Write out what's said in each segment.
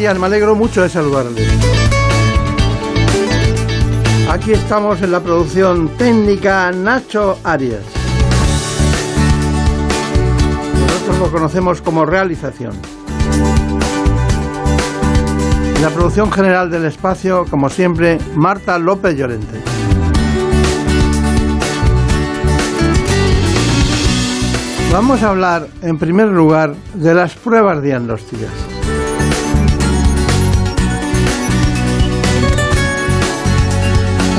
Días, me alegro mucho de saludarles. Aquí estamos en la producción técnica Nacho Arias. Nosotros lo conocemos como realización. En la producción general del espacio, como siempre, Marta López Llorente. Vamos a hablar, en primer lugar, de las pruebas diagnósticas.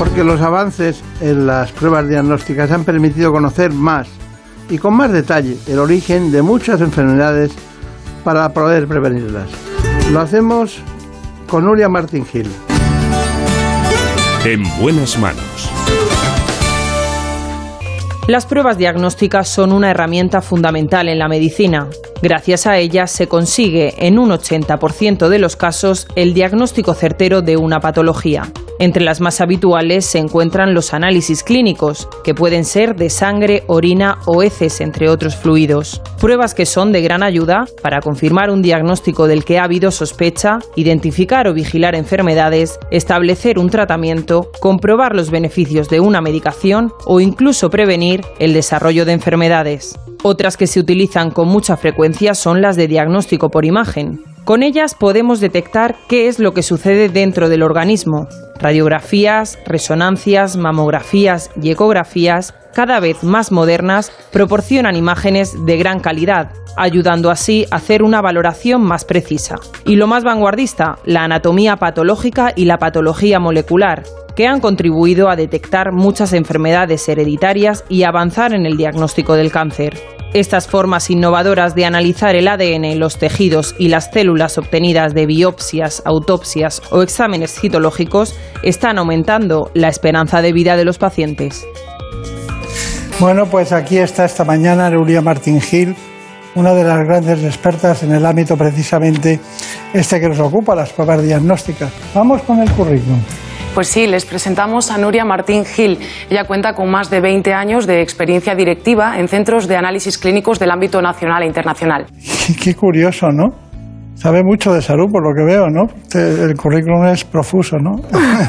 Porque los avances en las pruebas diagnósticas han permitido conocer más y con más detalle el origen de muchas enfermedades para poder prevenirlas. Lo hacemos con Nuria Martín Gil. En buenas manos. Las pruebas diagnósticas son una herramienta fundamental en la medicina. Gracias a ellas se consigue, en un 80% de los casos, el diagnóstico certero de una patología. Entre las más habituales se encuentran los análisis clínicos, que pueden ser de sangre, orina o heces, entre otros fluidos. Pruebas que son de gran ayuda para confirmar un diagnóstico del que ha habido sospecha, identificar o vigilar enfermedades, establecer un tratamiento, comprobar los beneficios de una medicación o incluso prevenir el desarrollo de enfermedades. Otras que se utilizan con mucha frecuencia son las de diagnóstico por imagen. Con ellas podemos detectar qué es lo que sucede dentro del organismo. Radiografías, resonancias, mamografías y ecografías, cada vez más modernas, proporcionan imágenes de gran calidad, ayudando así a hacer una valoración más precisa. Y lo más vanguardista, la anatomía patológica y la patología molecular, que han contribuido a detectar muchas enfermedades hereditarias y avanzar en el diagnóstico del cáncer. Estas formas innovadoras de analizar el ADN, los tejidos y las células obtenidas de biopsias, autopsias o exámenes citológicos están aumentando la esperanza de vida de los pacientes. Bueno, pues aquí está esta mañana Nuria Martín Gil, una de las grandes expertas en el ámbito precisamente este que nos ocupa, las pruebas diagnósticas. Vamos con el currículum. Pues sí, les presentamos a Nuria Martín Gil. Ella cuenta con más de 20 años de experiencia directiva en centros de análisis clínicos del ámbito nacional e internacional. Qué curioso, ¿no? Sabe mucho de salud, por lo que veo, ¿no? El currículum es profuso, ¿no?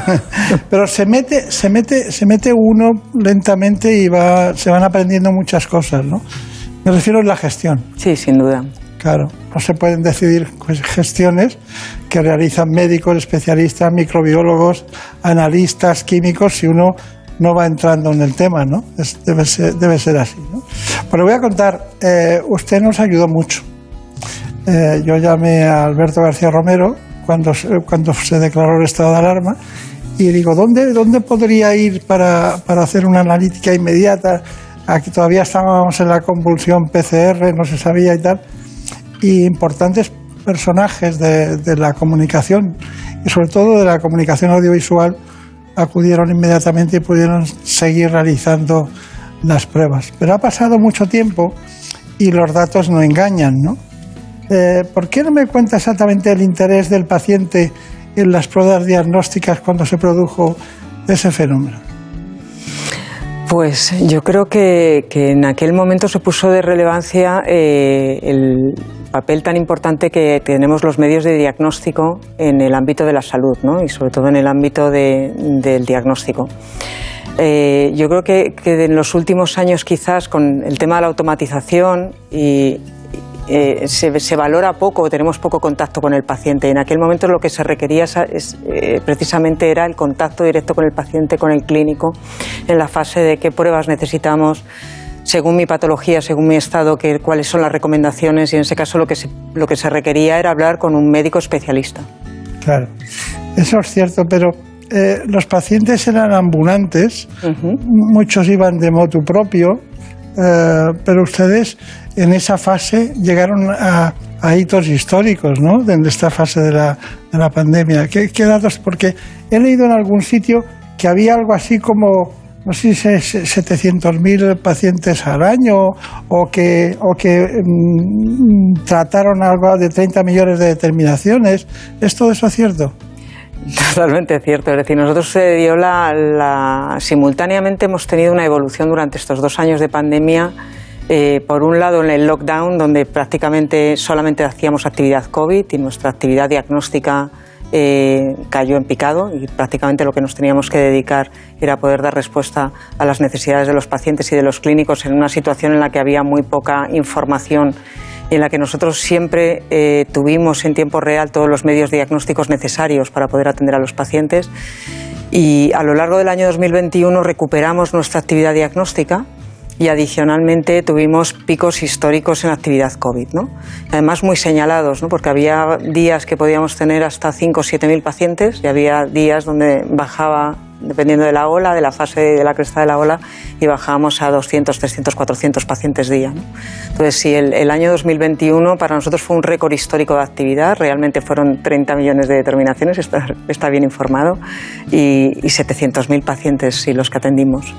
Pero se mete, se mete, se mete uno lentamente y va, se van aprendiendo muchas cosas, ¿no? Me refiero a la gestión. Sí, sin duda. Claro, no se pueden decidir pues, gestiones que realizan médicos, especialistas, microbiólogos, analistas, químicos, si uno no va entrando en el tema, ¿no? Es, debe, ser, debe ser así, ¿no? Pero voy a contar, eh, usted nos ayudó mucho. Eh, yo llamé a Alberto García Romero cuando, cuando se declaró el estado de alarma y digo, ¿dónde, dónde podría ir para, para hacer una analítica inmediata? Aquí todavía estábamos en la convulsión PCR, no se sabía y tal y importantes personajes de, de, la comunicación y sobre todo de la comunicación audiovisual acudieron inmediatamente y pudieron seguir realizando las pruebas. Pero ha pasado mucho tiempo y los datos no engañan, ¿no? Eh, ¿Por qué no me cuenta exactamente el interés del paciente en las pruebas diagnósticas cuando se produjo ese fenómeno? Pues yo creo que, en aquel momento se puso de relevancia eh, el papel tan importante que tenemos los medios de diagnóstico en el ámbito de la salud ¿no? y sobre todo en el ámbito de, del diagnóstico. Eh, yo creo que, que, en los últimos años quizás con el tema de la automatización y, eh, se, se, valora poco, tenemos poco contacto con el paciente. En aquel momento lo que se requería es, es, eh, precisamente era el contacto directo con el paciente, con el clínico, en la fase de qué pruebas necesitamos, según mi patología, según mi estado, que, cuáles son las recomendaciones y en ese caso lo que, se, lo que se requería era hablar con un médico especialista. Claro, eso es cierto, pero eh, los pacientes eran ambulantes, muchos iban de moto propio, eh, pero ustedes en esa fase llegaron a, hitos históricos, ¿no? En esta fase de la, de la pandemia. ¿Qué, ¿Qué, datos? Porque he leído en algún sitio que había algo así como, no sé si es 700.000 pacientes al año o que, o que mm, trataron algo de 30 millones de determinaciones. ¿Es todo eso cierto? Totalmente cierto. Es decir, nosotros se dio la, simultáneamente hemos tenido una evolución durante estos dos años de pandemia. Eh, por un lado, en el lockdown, donde prácticamente solamente hacíamos actividad COVID y nuestra actividad diagnóstica eh, cayó en picado y prácticamente lo que nos teníamos que dedicar era poder dar respuesta a las necesidades de los pacientes y de los clínicos en una situación en la que había muy poca información en la que nosotros siempre eh, tuvimos en tiempo real todos los medios diagnósticos necesarios para poder atender a los pacientes. Y a lo largo del año 2021 recuperamos nuestra actividad diagnóstica y adicionalmente tuvimos picos históricos en actividad COVID, ¿no? además muy señalados, ¿no? porque había días que podíamos tener hasta 5 o 7 mil pacientes y había días donde bajaba, dependiendo de la ola, de la fase de la cresta de la ola, y bajábamos a 200, 300, 400 pacientes día. ¿no? Entonces, sí, el, año 2021 para nosotros fue un récord histórico de actividad, realmente fueron 30 millones de determinaciones, está, está bien informado, y, y 700.000 pacientes, sí, los que atendimos.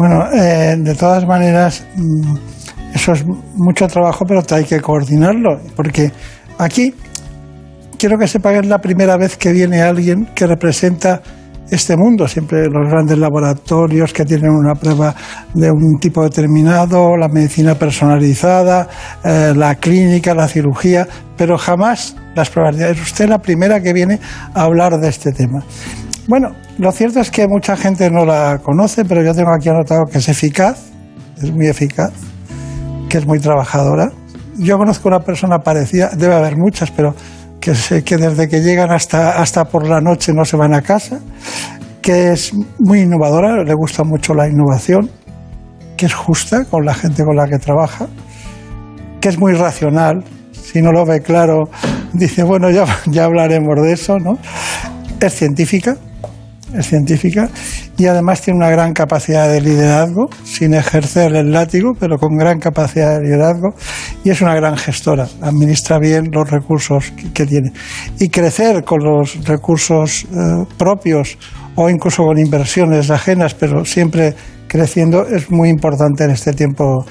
Bueno, eh, de todas maneras, mm, eso es mucho trabajo, pero hay que coordinarlo, porque aquí quiero que sepa que es la primera vez que viene alguien que representa este mundo, siempre los grandes laboratorios que tienen una prueba de un tipo determinado, la medicina personalizada, eh, la clínica, la cirugía, pero jamás las pruebas. Es usted la primera que viene a hablar de este tema. Bueno, lo cierto es que mucha gente no la conoce, pero yo tengo aquí anotado que es eficaz, es muy eficaz, que es muy trabajadora. Yo conozco una persona parecida, debe haber muchas, pero que sé que desde que llegan hasta, hasta por la noche no se van a casa, que es muy innovadora, le gusta mucho la innovación, que es justa con la gente con la que trabaja, que es muy racional, si no lo ve claro, dice, bueno, ya, ya hablaremos de eso, ¿no? Es científica, es científica y además tiene una gran capacidad de liderazgo, sin ejercer el látigo, pero con gran capacidad de liderazgo y es una gran gestora, administra bien los recursos que, tiene. Y crecer con los recursos eh, propios o incluso con inversiones ajenas, pero siempre creciendo, es muy importante en este tiempo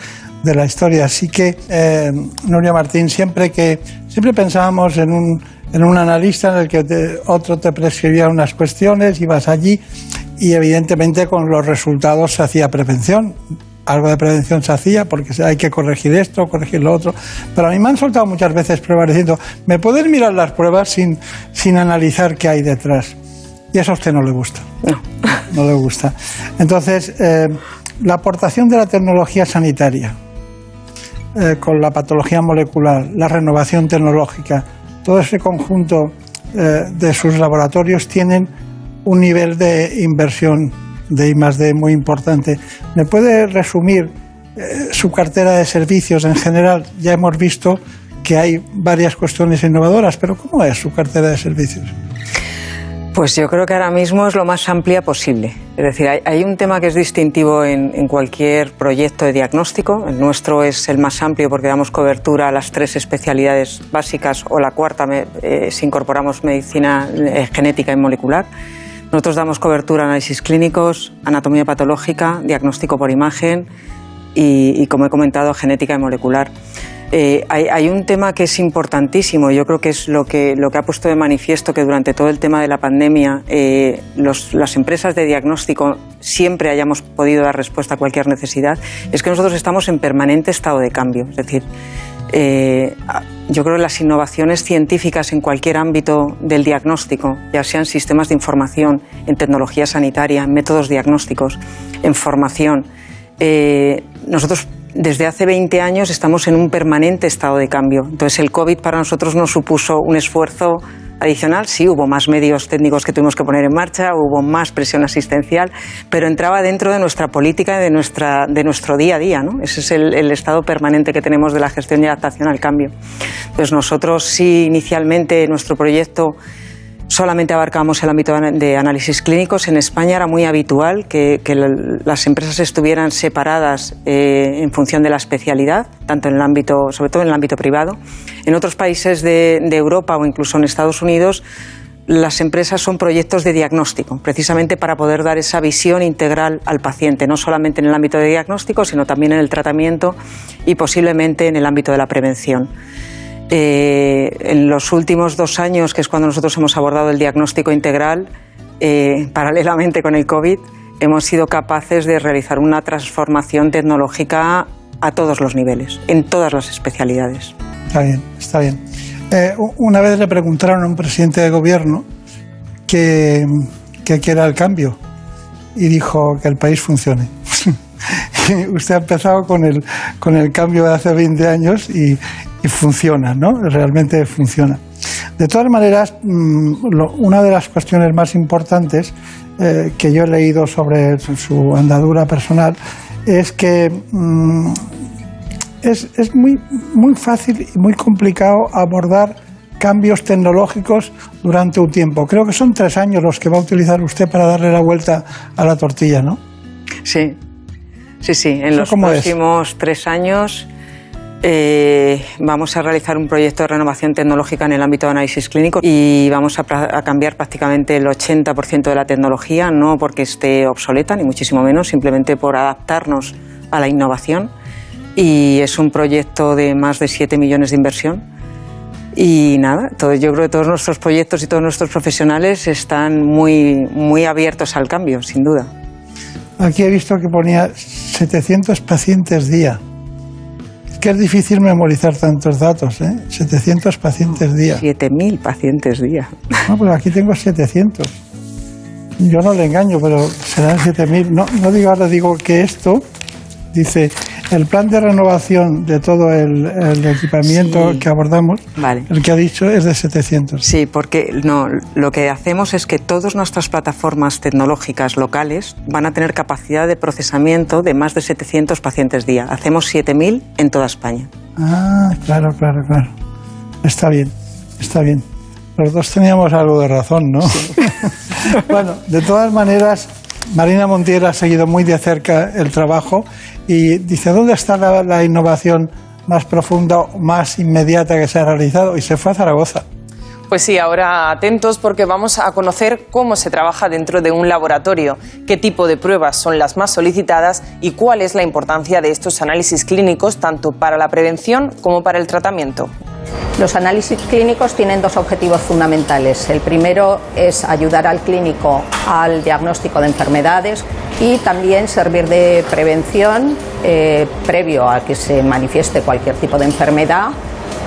de la historia. Así que, eh, Nuria Martín, siempre que siempre pensábamos en un en un analista en el que otro te prescribía unas cuestiones, ibas allí y evidentemente con los resultados se hacía prevención. Algo de prevención se hacía porque hay que corregir esto, corregir lo otro. Pero a mí me han soltado muchas veces pruebas diciendo, ¿me puedes mirar las pruebas sin, sin analizar qué hay detrás? Y eso a usted no le gusta. No, no le gusta. Entonces, eh, la aportación de la tecnología sanitaria eh, con la patología molecular, la renovación tecnológica, todo ese conjunto eh, de sus laboratorios tienen un nivel de inversión de I muy importante. ¿Me puede resumir eh, su cartera de servicios en general? Ya hemos visto que hay varias cuestiones innovadoras, pero ¿cómo es su cartera de servicios? Pues yo creo que ahora mismo es lo más amplia posible. Es decir, hay, un tema que es distintivo en, cualquier proyecto de diagnóstico. El nuestro es el más amplio porque damos cobertura a las tres especialidades básicas o la cuarta eh, si incorporamos medicina eh, genética y molecular. Nosotros damos cobertura a análisis clínicos, anatomía patológica, diagnóstico por imagen y, y como he comentado, genética y molecular. Eh, hay, un tema que es importantísimo, yo creo que es lo que, lo que ha puesto de manifiesto que durante todo el tema de la pandemia eh, las empresas de diagnóstico siempre hayamos podido dar respuesta a cualquier necesidad, es que nosotros estamos en permanente estado de cambio. Es decir, eh, yo creo que las innovaciones científicas en cualquier ámbito del diagnóstico, ya sean sistemas de información, en tecnología sanitaria, en métodos diagnósticos, en formación, nosotros desde hace 20 años estamos en un permanente estado de cambio. Entonces el COVID para nosotros no supuso un esfuerzo adicional, sí, hubo más medios técnicos que tuvimos que poner en marcha, hubo más presión asistencial, pero entraba dentro de nuestra política de, nuestra, de nuestro día a día. Ese es el, el, estado permanente que tenemos de la gestión y adaptación al cambio. Entonces nosotros sí, inicialmente nuestro proyecto solamente abarcamos el ámbito de análisis clínicos. En España era muy habitual que, las empresas estuvieran separadas eh, en función de la especialidad, tanto en el ámbito, sobre todo en el ámbito privado. En otros países de, Europa o incluso en Estados Unidos, las empresas son proyectos de diagnóstico, precisamente para poder dar esa visión integral al paciente, no solamente en el ámbito de diagnóstico, sino también en el tratamiento y posiblemente en el ámbito de la prevención. Eh, en los últimos dos años, que es cuando nosotros hemos abordado el diagnóstico integral, eh, paralelamente con el COVID, hemos sido capaces de realizar una transformación tecnológica a todos los niveles, en todas las especialidades. Está bien, está bien. Eh, una vez le preguntaron a un presidente de gobierno que, que era el cambio y dijo que el país funcione. Usted ha empezado con el, con el cambio de hace 20 años y, y funciona, ¿no? Realmente funciona. De todas maneras, mm, una de las cuestiones más importantes eh, que yo he leído sobre su andadura personal es que mm, es, es muy, muy fácil y muy complicado abordar cambios tecnológicos durante un tiempo. Creo que son tres años los que va a utilizar usted para darle la vuelta a la tortilla, ¿no? Sí, sí, sí. En los próximos tres años eh, vamos a realizar un proyecto de renovación tecnológica en el ámbito de análisis clínico y vamos a, cambiar prácticamente el 80% de la tecnología, no porque esté obsoleta, ni muchísimo menos, simplemente por adaptarnos a la innovación. Y es un proyecto de más de 7 millones de inversión. Y nada, todo, yo creo que todos nuestros proyectos y todos nuestros profesionales están muy, muy abiertos al cambio, sin duda. Aquí he visto que ponía 700 pacientes día que es difícil memorizar tantos datos, ¿eh? 700 pacientes día. 7.000 pacientes día. No, pues aquí tengo 700. Yo no le engaño, pero serán 7.000. No, no digo ahora, digo que esto, dice, el plan de renovación de todo el, equipamiento que abordamos, el que ha dicho es de 700. Sí, porque no, lo que hacemos es que todas nuestras plataformas tecnológicas locales van a tener capacidad de procesamiento de más de 700 pacientes día. Hacemos 7.000 en toda España. Ah, claro, claro, claro. Está bien, está bien. Los dos teníamos algo de razón, ¿no? bueno, de todas maneras, Marina Montiel ha seguido muy de cerca el trabajo y dice, ¿dónde está la, innovación más profunda, más inmediata que se ha realizado? Y se fue a Zaragoza. Pues sí, ahora atentos porque vamos a conocer cómo se trabaja dentro de un laboratorio, qué tipo de pruebas son las más solicitadas y cuál es la importancia de estos análisis clínicos tanto para la prevención como para el tratamiento. Los análisis clínicos tienen dos objetivos fundamentales. El primero es ayudar al clínico al diagnóstico de enfermedades y también servir de prevención eh, previo a que se manifieste cualquier tipo de enfermedad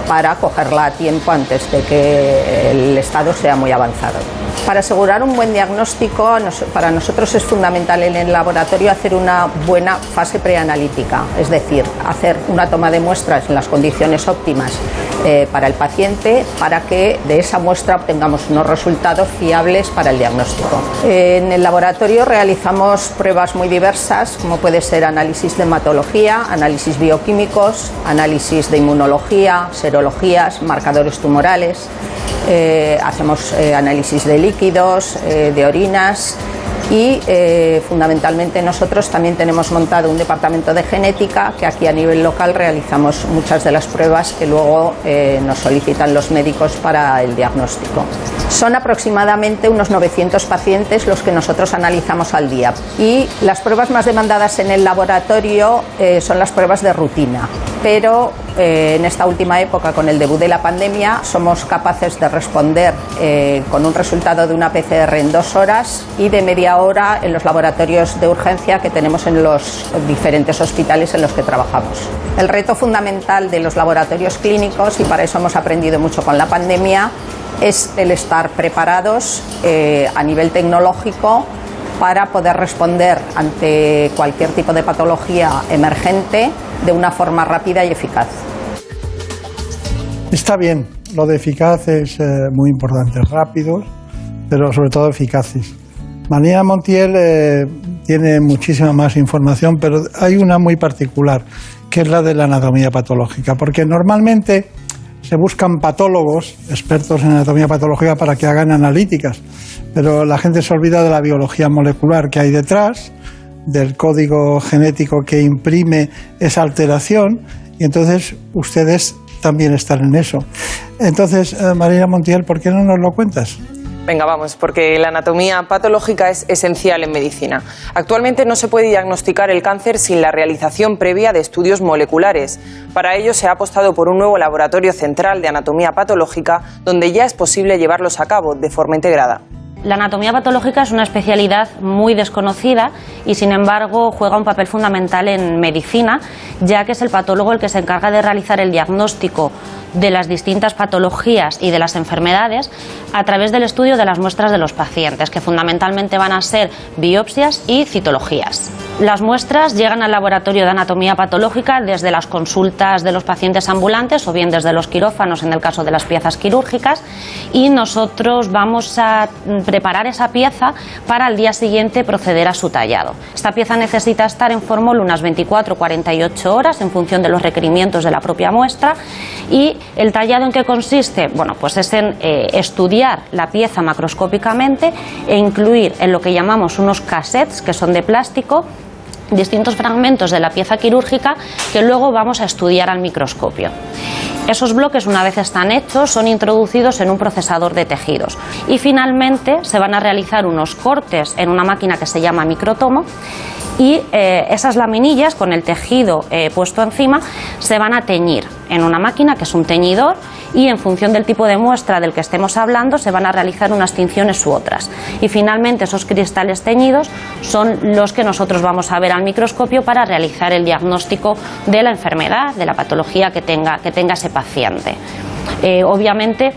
para cogerla a tiempo antes de que el estado sea muy avanzado. Para asegurar un buen diagnóstico, para nosotros es fundamental en el laboratorio hacer una buena fase preanalítica, es decir, hacer una toma de muestras en las condiciones óptimas eh, para el paciente para que de esa muestra obtengamos unos resultados fiables para el diagnóstico. En el laboratorio realizamos pruebas muy diversas, como puede ser análisis de hematología, análisis bioquímicos, análisis de inmunología, serologías, marcadores tumorales. Eh, hacemos eh, análisis de líquidos, eh, de orinas y fundamentalmente nosotros también tenemos montado un departamento de genética que aquí a nivel local realizamos muchas de las pruebas que luego nos solicitan los médicos para el diagnóstico. Son aproximadamente unos 900 pacientes los que nosotros analizamos al día y las pruebas más demandadas en el laboratorio son las pruebas de rutina, pero en esta última época con el debut de la pandemia somos capaces de responder eh, con un resultado de una PCR en dos horas y de media hora en los laboratorios de urgencia que tenemos en los diferentes hospitales en los que trabajamos. El reto fundamental de los laboratorios clínicos, y para eso hemos aprendido mucho con la pandemia, es el estar preparados eh, a nivel tecnológico para poder responder ante cualquier tipo de patología emergente de una forma rápida y eficaz. Está bien, lo de eficaz es eh, muy importante, rápidos, pero sobre todo eficaces. Manía Montiel eh, tiene muchísima más información, pero hay una muy particular, que es la de la anatomía patológica, porque normalmente se buscan patólogos, expertos en anatomía patológica, para que hagan analíticas. Pero la gente se olvida de la biología molecular que hay detrás, del código genético que imprime esa alteración, y entonces ustedes también están en eso. Entonces, eh, Marina Montiel, ¿por qué no nos lo cuentas? Venga, vamos, porque la anatomía patológica es esencial en medicina. Actualmente no se puede diagnosticar el cáncer sin la realización previa de estudios moleculares. Para ello se ha apostado por un nuevo laboratorio central de anatomía patológica donde ya es posible llevarlos a cabo de forma integrada. La anatomía patológica es una especialidad muy desconocida y, sin embargo, juega un papel fundamental en medicina, ya que es el patólogo el que se encarga de realizar el diagnóstico de las distintas patologías y de las enfermedades a través del estudio de las muestras de los pacientes, que fundamentalmente van a ser biopsias y citologías. Las muestras llegan al laboratorio de anatomía patológica desde las consultas de los pacientes ambulantes o bien desde los quirófanos en el caso de las piezas quirúrgicas y nosotros vamos a preparar esa pieza para al día siguiente proceder a su tallado. Esta pieza necesita estar en fórmula unas 24 o 48 horas en función de los requerimientos de la propia muestra y el tallado en qué consiste? Bueno, pues es en eh, estudiar la pieza macroscópicamente e incluir en lo que llamamos unos cassettes que son de plástico distintos fragmentos de la pieza quirúrgica que luego vamos a estudiar al microscopio. Esos bloques, una vez están hechos, son introducidos en un procesador de tejidos y finalmente se van a realizar unos cortes en una máquina que se llama microtomo y eh, esas laminillas con el tejido eh, puesto encima se van a teñir en una máquina que es un teñidor y en función del tipo de muestra del que estemos hablando se van a realizar unas tinciones u otras. Y finalmente esos cristales teñidos son los que nosotros vamos a ver al microscopio para realizar el diagnóstico de la enfermedad, de la patología que tenga, que tenga ese paciente. Eh, obviamente,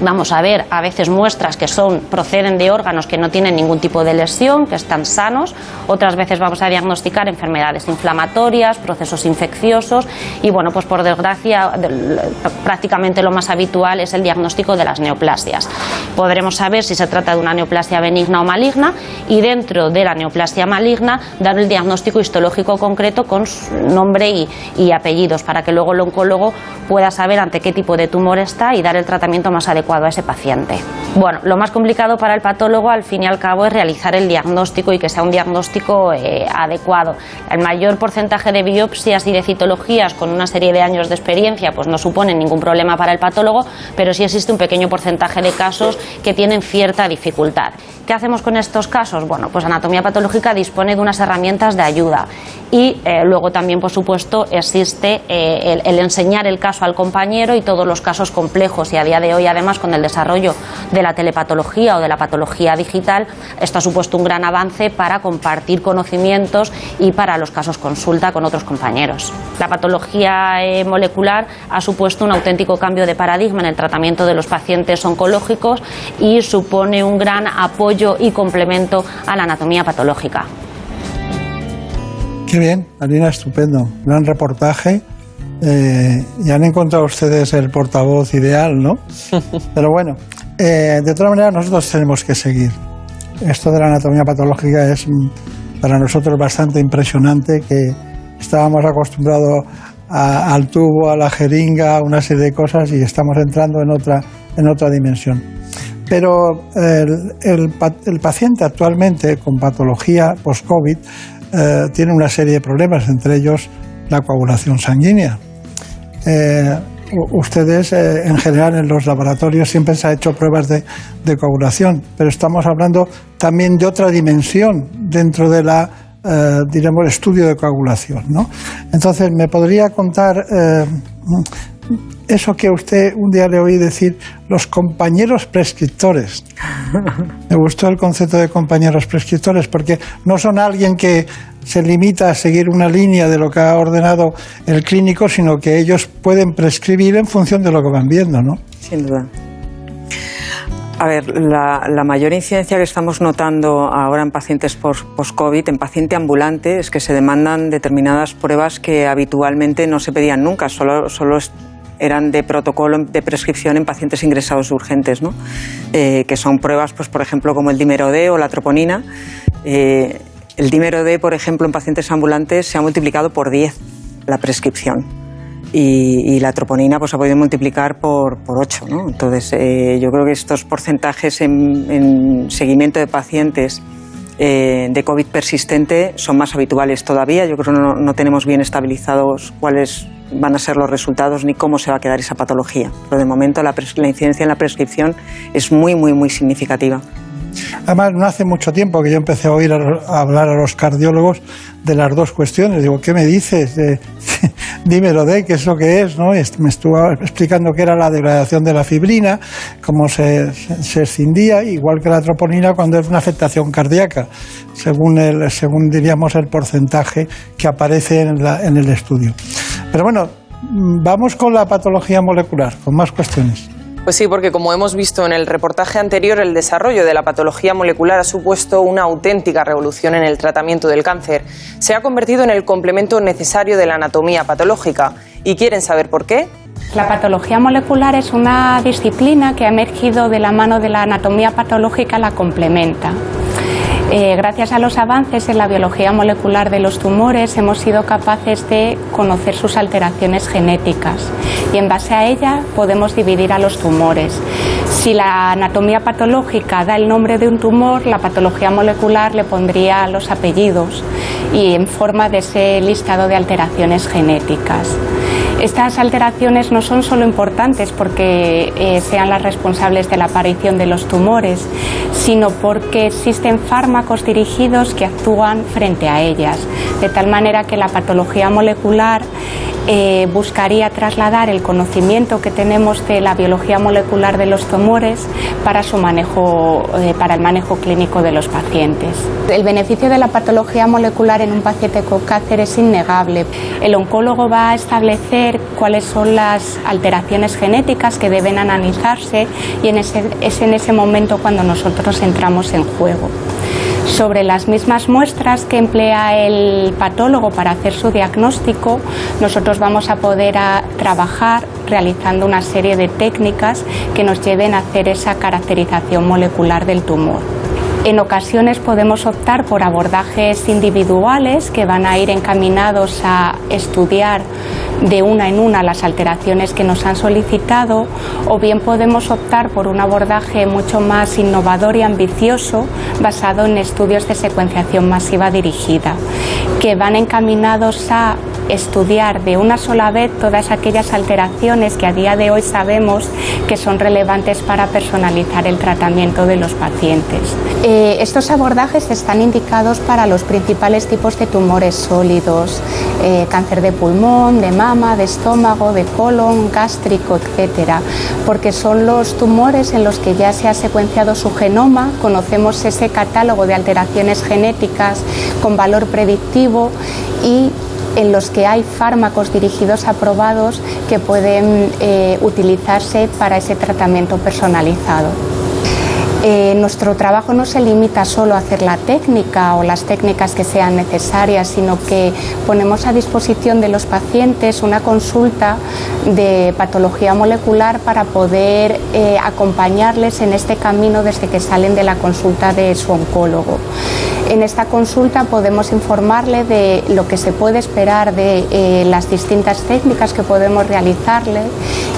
Vamos a ver a veces muestras que son proceden de órganos que no tienen ningún tipo de lesión, que están sanos. Otras veces vamos a diagnosticar enfermedades inflamatorias, procesos infecciosos y bueno, pues por desgracia prácticamente lo más habitual es el diagnóstico de las neoplasias. Podremos saber si se trata de una neoplasia benigna o maligna y dentro de la neoplasia maligna dar el diagnóstico histológico concreto con nombre y, y apellidos para que luego el oncólogo pueda saber ante qué tipo de tumor está y dar el tratamiento más adecuado a ese paciente. Bueno, lo más complicado para el patólogo al fin y al cabo es realizar el diagnóstico y que sea un diagnóstico eh, adecuado. El mayor porcentaje de biopsias y de citologías con una serie de años de experiencia pues no supone ningún problema para el patólogo, pero sí existe un pequeño porcentaje de casos que tienen cierta dificultad. ¿Qué hacemos con estos casos? Bueno, pues Anatomía Patológica dispone de unas herramientas de ayuda y eh, luego también, por supuesto, existe eh, el, enseñar el caso al compañero y todos los casos complejos y a día de hoy, además, con el desarrollo de la telepatología o de la patología digital, esto ha supuesto un gran avance para compartir conocimientos y para los casos consulta con otros compañeros. La patología eh, molecular ha supuesto un auténtico cambio de paradigma en el tratamiento de los pacientes oncológicos y supone un gran apoyo y complemento a la anatomía patológica. Qué bien, Alina, estupendo. Gran reportaje. Eh, ya han encontrado ustedes el portavoz ideal, ¿no? Pero bueno, eh, de todas maneras nosotros tenemos que seguir. Esto de la anatomía patológica es mm, para nosotros bastante impresionante, que estábamos acostumbrados al tubo, a la jeringa, a una serie de cosas y estamos entrando en otra, en otra dimensión. Pero el, paciente actualmente con patología post-COVID eh, tiene una serie de problemas, entre ellos la coagulación sanguínea. Eh, ustedes, eh, en general, en los laboratorios siempre se han hecho pruebas de, coagulación, pero estamos hablando también de otra dimensión dentro de la, diremos, estudio de coagulación. ¿no? Entonces, ¿me podría contar eso que usted un día le oí decir, los compañeros prescriptores. Me gustó el concepto de compañeros prescriptores porque no son alguien que se limita a seguir una línea de lo que ha ordenado el clínico, sino que ellos pueden prescribir en función de lo que van viendo, ¿no? Sin duda. A ver, la, mayor incidencia que estamos notando ahora en pacientes post-COVID, en paciente ambulante, es que se demandan determinadas pruebas que habitualmente no se pedían nunca, solo, solo eran de protocolo de prescripción en pacientes ingresados urgentes, ¿no? Eh, que son pruebas, pues, por ejemplo, como el dímero D o la troponina. Eh, el dímero D, por ejemplo, en pacientes ambulantes se ha multiplicado por 10 la prescripción. Y, la troponina pues, ha podido multiplicar por, por 8. ¿no? Entonces, eh, yo creo que estos porcentajes en, seguimiento de pacientes eh, de COVID persistente son más habituales todavía. Yo creo que no, no, tenemos bien estabilizados cuáles van a ser los resultados ni cómo se va a quedar esa patología. Pero de momento la, la incidencia en la prescripción es muy, muy, muy significativa. Además, no hace mucho tiempo que yo empecé a oír a, hablar a los cardiólogos de las dos cuestiones. Digo, ¿qué me dices? dímelo de qué es lo que es, ¿no? me estuvo explicando que era la degradación de la fibrina, cómo se, se escindía, igual que la troponina cuando es una afectación cardíaca, según, el, según diríamos el porcentaje que aparece en, en el estudio. Pero bueno, vamos con la patología molecular, con más cuestiones. Pues sí, porque como hemos visto en el reportaje anterior, el desarrollo de la patología molecular ha supuesto una auténtica revolución en el tratamiento del cáncer. Se ha convertido en el complemento necesario de la anatomía patológica. ¿Y quieren saber por qué? La patología molecular es una disciplina que ha emergido de la mano de la anatomía patológica, la complementa. Eh, gracias a los avances en la biología molecular de los tumores hemos sido capaces de conocer sus alteraciones genéticas y en base a ella podemos dividir a los tumores. Si la anatomía patológica da el nombre de un tumor, la patología molecular le pondría los apellidos y en forma de ese listado de alteraciones genéticas. Estas alteraciones no son solo importantes porque eh, sean las responsables de la aparición de los tumores, sino porque existen fármacos dirigidos que actúan frente a ellas, de tal manera que la patología molecular eh, buscaría trasladar el conocimiento que tenemos de la biología molecular de los tumores para su manejo, eh, para el manejo clínico de los pacientes. El beneficio de la patología molecular en un paciente con cáncer es innegable. El oncólogo va a establecer cuáles son las alteraciones genéticas que deben analizarse y en ese, es en ese momento cuando nosotros entramos en juego sobre las mismas muestras que emplea el patólogo para hacer su diagnóstico, nosotros vamos a poder trabajar realizando una serie de técnicas que nos lleven a hacer esa caracterización molecular del tumor. En ocasiones podemos optar por abordajes individuales que van a ir encaminados a estudiar de una en una las alteraciones que nos han solicitado o bien podemos optar por un abordaje mucho más innovador y ambicioso basado en estudios de secuenciación masiva dirigida que van encaminados a estudiar de una sola vez todas aquellas alteraciones que a día de hoy sabemos que son relevantes para personalizar el tratamiento de los pacientes. Estos abordajes están indicados para los principales tipos de tumores sólidos, eh, cáncer de pulmón, de mama, de estómago, de colon, gástrico, etcétera, porque son los tumores en los que ya se ha secuenciado su genoma, conocemos ese catálogo de alteraciones genéticas con valor predictivo y en los que hay fármacos dirigidos aprobados que pueden eh, utilizarse para ese tratamiento personalizado. Eh, nuestro trabajo no se limita solo a hacer la técnica o las técnicas que sean necesarias, sino que ponemos a disposición de los pacientes una consulta de patología molecular para poder eh, acompañarles en este camino desde que salen de la consulta de su oncólogo. En esta consulta podemos informarle de lo que se puede esperar de eh, las distintas técnicas que podemos realizarle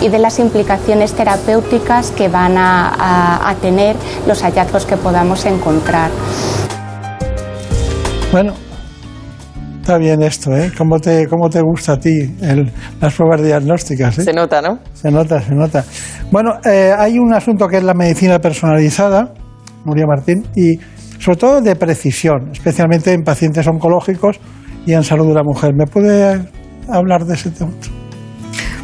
y de las implicaciones terapéuticas que van a, tener los hallazgos que podamos encontrar. Bueno, está bien esto, ¿eh? ¿Cómo te, cómo te gusta a ti las pruebas diagnósticas? ¿eh? Se nota, ¿no? Se nota, se nota. Bueno, eh, hay un asunto que es la medicina personalizada, Nuria Martín, y sobre todo de precisión, especialmente en pacientes oncológicos y en salud de la mujer. ¿Me puede hablar de ese tema?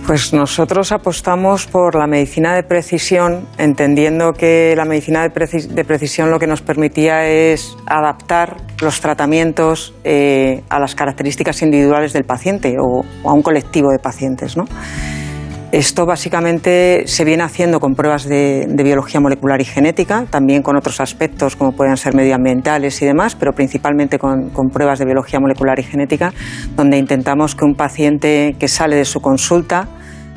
Pues nosotros apostamos por la medicina de precisión, entendiendo que la medicina de, precisión lo que nos permitía es adaptar los tratamientos eh, a las características individuales del paciente o, o a un colectivo de pacientes. ¿no? Esto básicamente se viene haciendo con pruebas de, biología molecular y genética, también con otros aspectos como pueden ser medioambientales y demás, pero principalmente con, pruebas de biología molecular y genética, donde intentamos que un paciente que sale de su consulta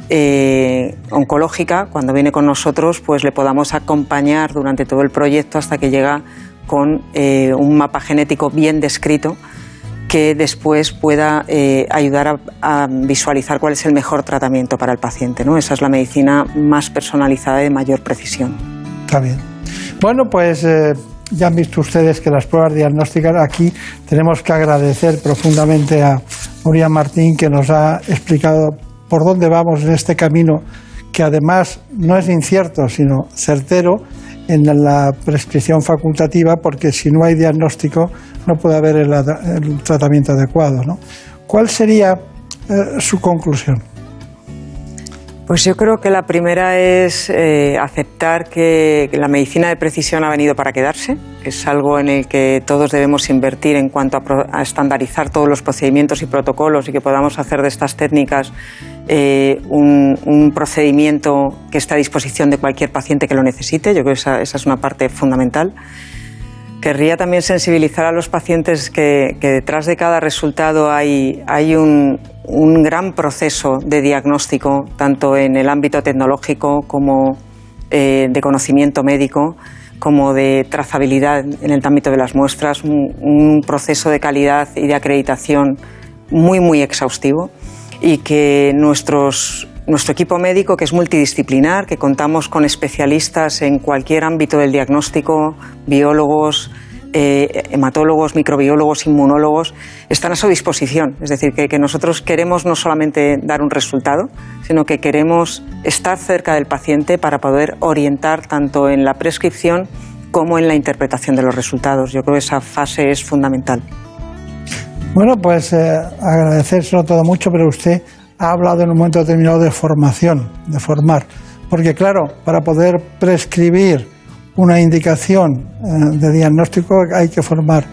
eh, oncológica, cuando viene con nosotros, pues le podamos acompañar durante todo el proyecto hasta que llega con eh, un mapa genético bien descrito que después pueda eh, ayudar a, visualizar cuál es el mejor tratamiento para el paciente. ¿no? Esa es la medicina más personalizada y de mayor precisión. Está bien. Bueno, pues eh, ya han visto ustedes que las pruebas diagnósticas aquí tenemos que agradecer profundamente a Nuria Martín que nos ha explicado por dónde vamos en este camino que además no es incierto, sino certero en la prescripción facultativa, porque si no hay diagnóstico no puede haber el, tratamiento adecuado. ¿no? ¿Cuál sería eh, su conclusión? Pues yo creo que la primera es eh, aceptar que la medicina de precisión ha venido para quedarse, que es algo en el que todos debemos invertir en cuanto a, estandarizar todos los procedimientos y protocolos y que podamos hacer de estas técnicas eh, un, procedimiento que esté a disposición de cualquier paciente que lo necesite. Yo creo que esa, es una parte fundamental. Querría también sensibilizar a los pacientes que, detrás de cada resultado hay, un, un gran proceso de diagnóstico, tanto en el ámbito tecnológico como eh, de conocimiento médico, como de trazabilidad en el ámbito de las muestras, un, proceso de calidad y de acreditación muy, muy exhaustivo y que nuestro equipo médico, que es multidisciplinar, que contamos con especialistas en cualquier ámbito del diagnóstico, biólogos, eh, hematólogos, microbiólogos, inmunólogos, están a su disposición. Es decir, que, nosotros queremos no solamente dar un resultado, sino que queremos estar cerca del paciente para poder orientar tanto en la prescripción como en la interpretación de los resultados. Yo creo que esa fase es fundamental. Bueno, pues eh, agradecérselo todo mucho, pero usted ha hablado en un momento determinado de formación, de formar. Porque claro, para poder prescribir una indicación eh, de diagnóstico hay que formar.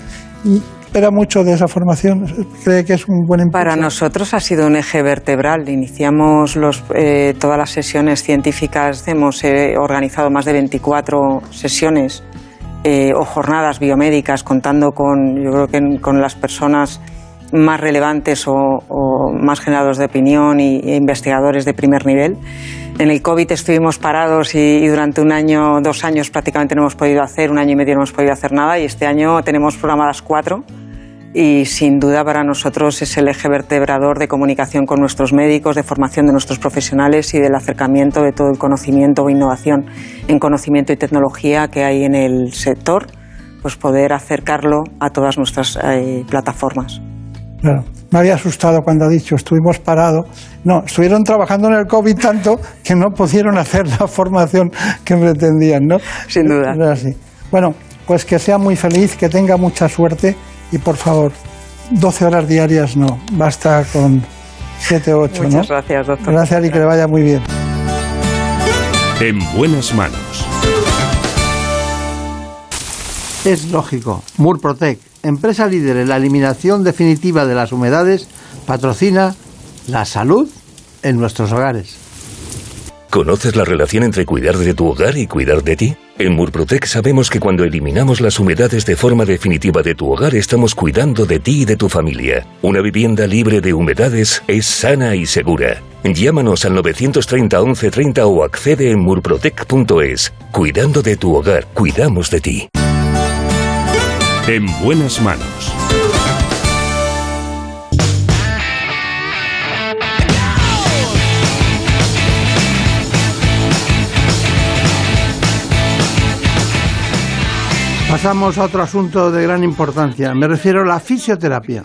Y espera mucho de esa formación, cree que es un buen impulso. Para nosotros ha sido un eje vertebral. Iniciamos los, eh, todas las sesiones científicas, hemos eh, organizado más de 24 sesiones o jornadas biomédicas contando con, yo creo que con las personas más relevantes o, más generados de opinión y, e investigadores de primer nivel. En el COVID estuvimos parados y, durante un año, dos años prácticamente no hemos podido hacer, un año y medio no hemos podido hacer nada y este año tenemos programadas cuatro y sin duda para nosotros es el eje vertebrador de comunicación con nuestros médicos, de formación de nuestros profesionales y del acercamiento de todo el conocimiento o innovación en conocimiento y tecnología que hay en el sector, pues poder acercarlo a todas nuestras eh, plataformas. Claro. Me había asustado cuando ha dicho estuvimos parados. No, estuvieron trabajando en el COVID tanto que no pudieron hacer la formación que pretendían, ¿no? Sin duda. así. Bueno, pues que sea muy feliz, que tenga mucha suerte y por favor, 12 horas diarias no, basta con 7 o 8, Muchas gracias, doctor. Gracias y que le vaya muy bien. En buenas manos. Es lógico. Murprotec empresa líder en la eliminación definitiva de las humedades, patrocina la salud en nuestros hogares. ¿Conoces la relación entre cuidar de tu hogar y cuidar de ti? En Murprotec sabemos que cuando eliminamos las humedades de forma definitiva de tu hogar estamos cuidando de ti y de tu familia. Una vivienda libre de humedades es sana y segura. Llámanos al 930 1130 o accede en murprotec.es. Cuidando de tu hogar, cuidamos de ti. En buenas manos. Pasamos a otro asunto de gran importancia. Me refiero a la fisioterapia.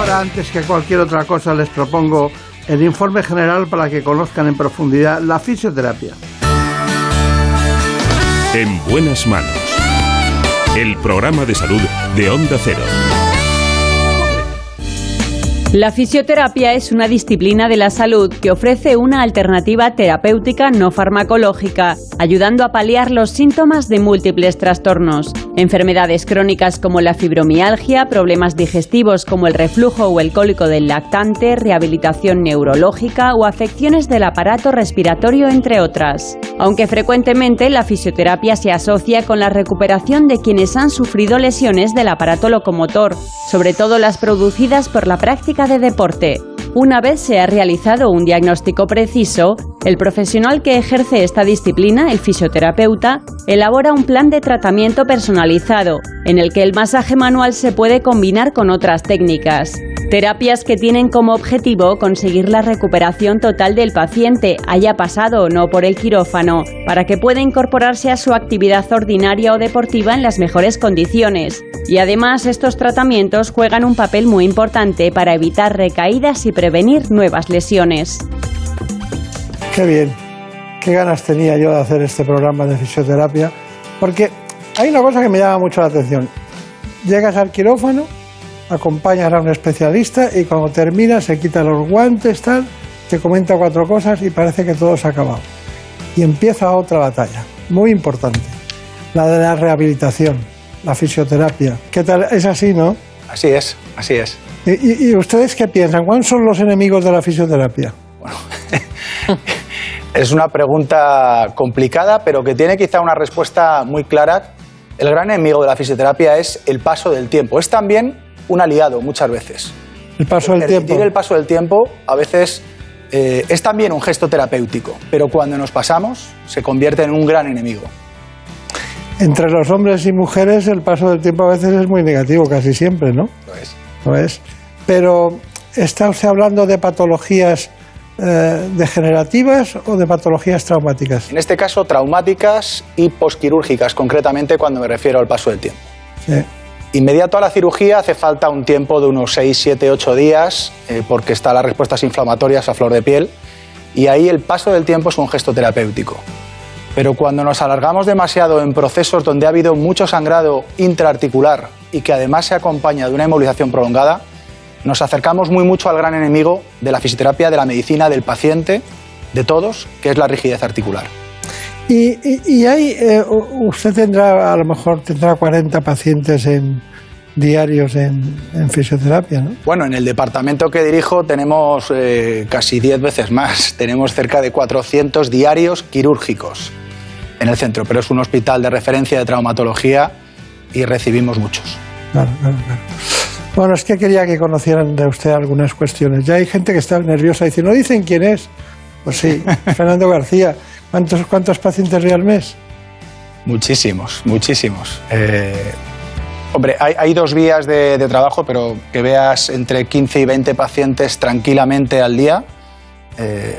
ahora, antes que cualquier otra cosa, les propongo el informe general para que conozcan en profundidad la fisioterapia. En buenas manos. El programa de salud de Onda Cero. La fisioterapia es una disciplina de la salud que ofrece una alternativa terapéutica no farmacológica, ayudando a paliar los síntomas de múltiples trastornos. Enfermedades crónicas como la fibromialgia, problemas digestivos como el reflujo o el cólico del lactante, rehabilitación neurológica o afecciones del aparato respiratorio, entre otras. Aunque frecuentemente la fisioterapia se asocia con la recuperación de quienes han sufrido lesiones del aparato locomotor, sobre todo las producidas por la práctica de deporte. Una vez se ha realizado un diagnóstico preciso, el profesional que ejerce esta disciplina, el fisioterapeuta, elabora un plan de tratamiento personalizado, en el que el masaje manual se puede combinar con otras técnicas. Terapias que tienen como objetivo conseguir la recuperación total del paciente, haya pasado o no por el quirófano, para que pueda incorporarse a su actividad ordinaria o deportiva en las mejores condiciones. Y además estos tratamientos juegan un papel muy importante para evitar recaídas y prevenir nuevas lesiones. Qué bien, qué ganas tenía yo de hacer este programa de fisioterapia, porque hay una cosa que me llama mucho la atención. Llegas al quirófano, acompañas a un especialista y cuando termina se quita los guantes, tal, te comenta cuatro cosas y parece que todo se ha acabado. Y empieza otra batalla, muy importante, la de la rehabilitación, la fisioterapia. ¿Qué tal? Es así, ¿no? Así es, así es. ¿Y, y- y ustedes qué piensan? ¿Cuáles son los enemigos de la fisioterapia? Es una pregunta complicada, pero que tiene quizá una respuesta muy clara. El gran enemigo de la fisioterapia es el paso del tiempo. Es también un aliado muchas veces. El paso del tiempo. el paso del tiempo a veces eh, es también un gesto terapéutico, pero cuando nos pasamos se convierte en un gran enemigo. Entre los hombres y mujeres el paso del tiempo a veces es muy negativo, casi siempre, ¿no? Lo es. Lo es. Pero, ¿está usted hablando de patologías eh, degenerativas o de patologías traumáticas? En este caso, traumáticas y posquirúrgicas, concretamente cuando me refiero al paso del tiempo. Sí. Inmediato a la cirugía hace falta un tiempo de unos 6, 7, 8 días, eh, porque están las respuestas inflamatorias a flor de piel, y ahí el paso del tiempo es un gesto terapéutico. Pero cuando nos alargamos demasiado en procesos donde ha habido mucho sangrado intraarticular y que además se acompaña de una inmovilización prolongada, nos acercamos muy mucho al gran enemigo de la fisioterapia, de la medicina, del paciente, de todos, que es la rigidez articular. Y, y- y hay, eh, usted tendrá, a lo mejor tendrá 40 pacientes en, diarios en, en fisioterapia, ¿no? Bueno, en el departamento que dirijo tenemos eh, casi 10 veces más. Tenemos cerca de 400 diarios quirúrgicos en el centro, pero es un hospital de referencia de traumatología y recibimos muchos. Claro, claro, claro. Bueno, es que quería que conocieran de usted algunas cuestiones. Ya hay gente que está nerviosa y dice, ¿no dicen quién es? Pues sí, Fernando García. ¿Cuántos, cuántos pacientes ve al mes? Muchísimos, muchísimos. Eh, hombre, hay, hay dos vías de, de trabajo, pero que veas entre 15 y 20 pacientes tranquilamente al día, eh,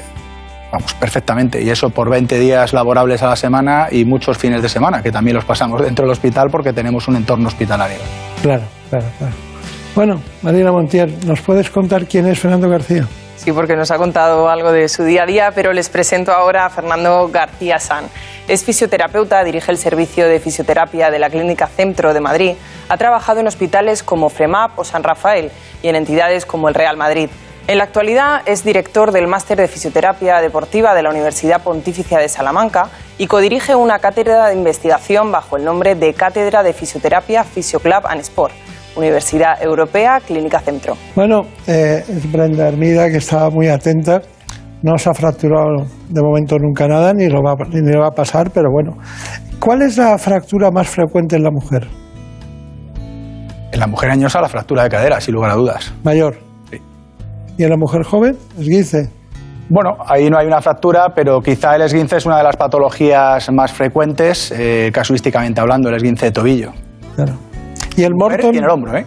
vamos, perfectamente. Y eso por 20 días laborables a la semana y muchos fines de semana, que también los pasamos dentro del hospital porque tenemos un entorno hospitalario. Claro, claro, claro. Bueno, Marina Montiel, ¿nos puedes contar quién es Fernando García? Sí, porque nos ha contado algo de su día a día, pero les presento ahora a Fernando García San. Es fisioterapeuta, dirige el servicio de fisioterapia de la Clínica Centro de Madrid. Ha trabajado en hospitales como FREMAP o San Rafael y en entidades como el Real Madrid. En la actualidad es director del Máster de Fisioterapia Deportiva de la Universidad Pontificia de Salamanca y codirige una cátedra de investigación bajo el nombre de Cátedra de Fisioterapia Fisioclub and Sport, Universidad Europea Clínica Centro. Bueno, eh, es Brenda Hermida, que estaba muy atenta. No se ha fracturado de momento nunca nada, ni, lo va, ni le va a pasar, pero bueno. ¿Cuál es la fractura más frecuente en la mujer? En la mujer añosa la fractura de cadera, sin lugar a dudas. Mayor. Sí. ¿Y en la mujer joven? Esguince. Bueno, ahí no hay una fractura, pero quizá el esguince es una de las patologías más frecuentes, eh, casuísticamente hablando, el esguince de tobillo. Claro. ¿Y el Morton? En el hombro, ¿eh?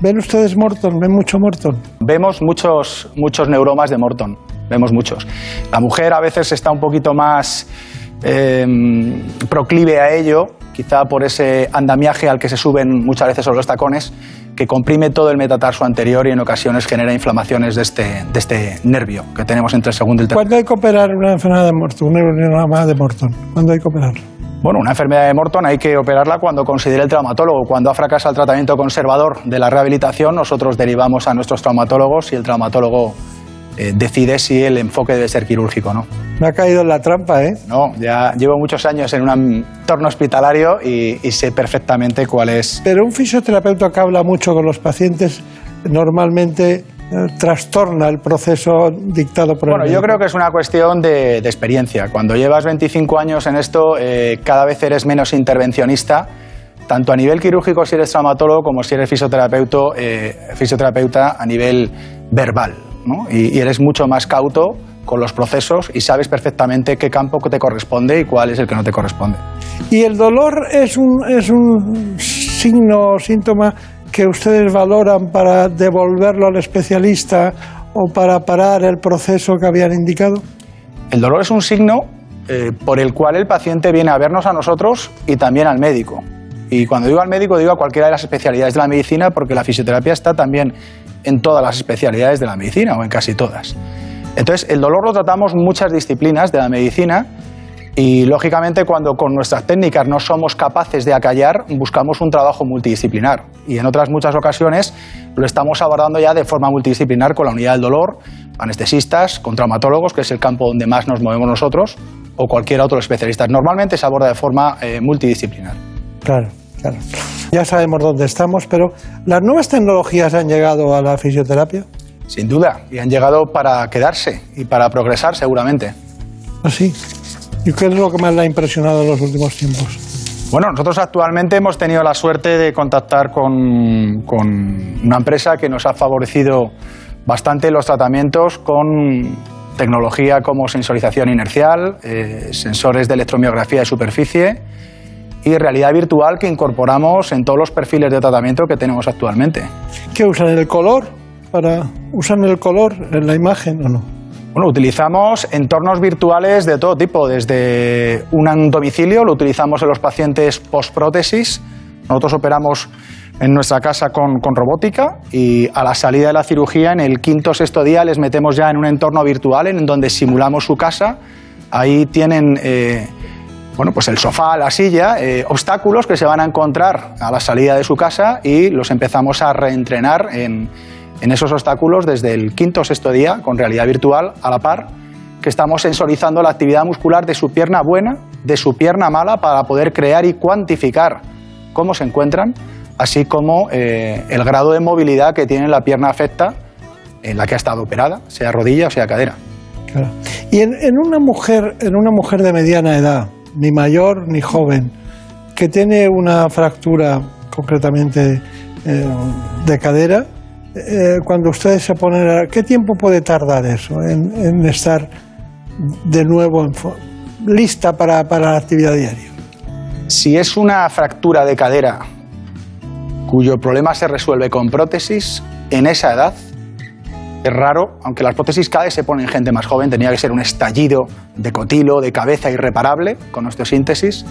¿Ven ustedes Morton? ¿Ven mucho Morton? Vemos muchos, muchos neuromas de Morton, vemos muchos. La mujer a veces está un poquito más eh, proclive a ello, quizá por ese andamiaje al que se suben muchas veces sobre los tacones, que comprime todo el metatarso anterior y en ocasiones genera inflamaciones de este, de este nervio que tenemos entre el segundo y el tercer. ¿Cuándo hay que operar una enfermedad de Morton? Un de Morton. ¿Cuándo hay que operarlo? Bueno, una enfermedad de Morton hay que operarla cuando considere el traumatólogo. Cuando ha fracasado el tratamiento conservador de la rehabilitación, nosotros derivamos a nuestros traumatólogos y el traumatólogo eh, decide si el enfoque debe ser quirúrgico o no. Me ha caído en la trampa, ¿eh? No, ya llevo muchos años en un entorno hospitalario y, y sé perfectamente cuál es. Pero un fisioterapeuta que habla mucho con los pacientes normalmente eh, trastorna el proceso dictado por el Bueno, yo creo que es una cuestión de, de experiencia. Cuando llevas 25 años en esto, eh, cada vez eres menos intervencionista, tanto a nivel quirúrgico si eres traumatólogo como si eres fisioterapeuta, eh, fisioterapeuta a nivel verbal. ¿No? Y, y eres mucho más cauto con los procesos y sabes perfectamente qué campo te corresponde y cuál es el que no te corresponde. ¿Y el dolor es un, es un signo o síntoma que ustedes valoran para devolverlo al especialista o para parar el proceso que habían indicado? El dolor es un signo eh, por el cual el paciente viene a vernos a nosotros y también al médico. Y cuando digo al médico digo a cualquiera de las especialidades de la medicina porque la fisioterapia está también en todas las especialidades de la medicina o en casi todas. Entonces, el dolor lo tratamos muchas disciplinas de la medicina y, lógicamente, cuando con nuestras técnicas no somos capaces de acallar, buscamos un trabajo multidisciplinar. Y en otras muchas ocasiones lo estamos abordando ya de forma multidisciplinar con la unidad del dolor, anestesistas, con traumatólogos, que es el campo donde más nos movemos nosotros, o cualquier otro especialista. Normalmente se aborda de forma eh, multidisciplinar. Claro, claro. Ya sabemos dónde estamos, pero ¿las nuevas tecnologías han llegado a la fisioterapia? Sin duda, y han llegado para quedarse y para progresar seguramente. Así. ¿Y qué es lo que más le ha impresionado en los últimos tiempos? Bueno, nosotros actualmente hemos tenido la suerte de contactar con, con una empresa que nos ha favorecido bastante los tratamientos con tecnología como sensorización inercial, eh, sensores de electromiografía de superficie y realidad virtual que incorporamos en todos los perfiles de tratamiento que tenemos actualmente. ¿Qué usan el color? Para, ¿Usan el color en la imagen o no? Bueno, utilizamos entornos virtuales de todo tipo, desde un domicilio, lo utilizamos en los pacientes post-prótesis. Nosotros operamos en nuestra casa con, con, robótica y a la salida de la cirugía, en el quinto o sexto día, les metemos ya en un entorno virtual en donde simulamos su casa. Ahí tienen eh, bueno, pues el sofá, la silla, eh, obstáculos que se van a encontrar a la salida de su casa y los empezamos a reentrenar en, en esos obstáculos desde el quinto o sexto día con realidad virtual a la par que estamos sensorizando la actividad muscular de su pierna buena, de su pierna mala, para poder crear y cuantificar cómo se encuentran, así como eh, el grado de movilidad que tiene la pierna afecta en la que ha estado operada, sea rodilla o sea cadera. Claro. Y en, en, una mujer, en una mujer de mediana edad, ni mayor ni joven, que tiene una fractura concretamente eh, de cadera, eh, cuando ustedes se ponen a... ¿Qué tiempo puede tardar eso en, en estar de nuevo en lista para, para la actividad diaria? Si es una fractura de cadera cuyo problema se resuelve con prótesis, en esa edad es raro, aunque las prótesis cada vez se ponen en gente más joven, tenía que ser un estallido de cotilo, de cabeza irreparable con osteosíntesis.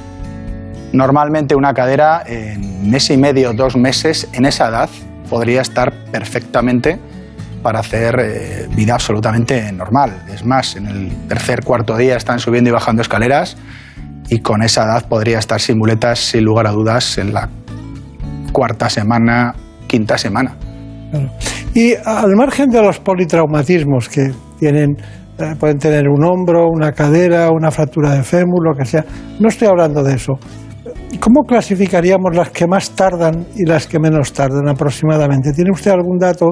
Normalmente una cadera en mes y medio, dos meses, en esa edad, podría estar perfectamente para hacer eh, vida absolutamente normal. Es más, en el tercer, cuarto día están subiendo y bajando escaleras y con esa edad podría estar sin muletas, sin lugar a dudas, en la cuarta semana, quinta semana. Y al margen de los politraumatismos que tienen, eh, pueden tener un hombro, una cadera, una fractura de fémur, lo que sea, no estoy hablando de eso. ¿Cómo clasificaríamos las que más tardan y las que menos tardan aproximadamente? ¿Tiene usted algún dato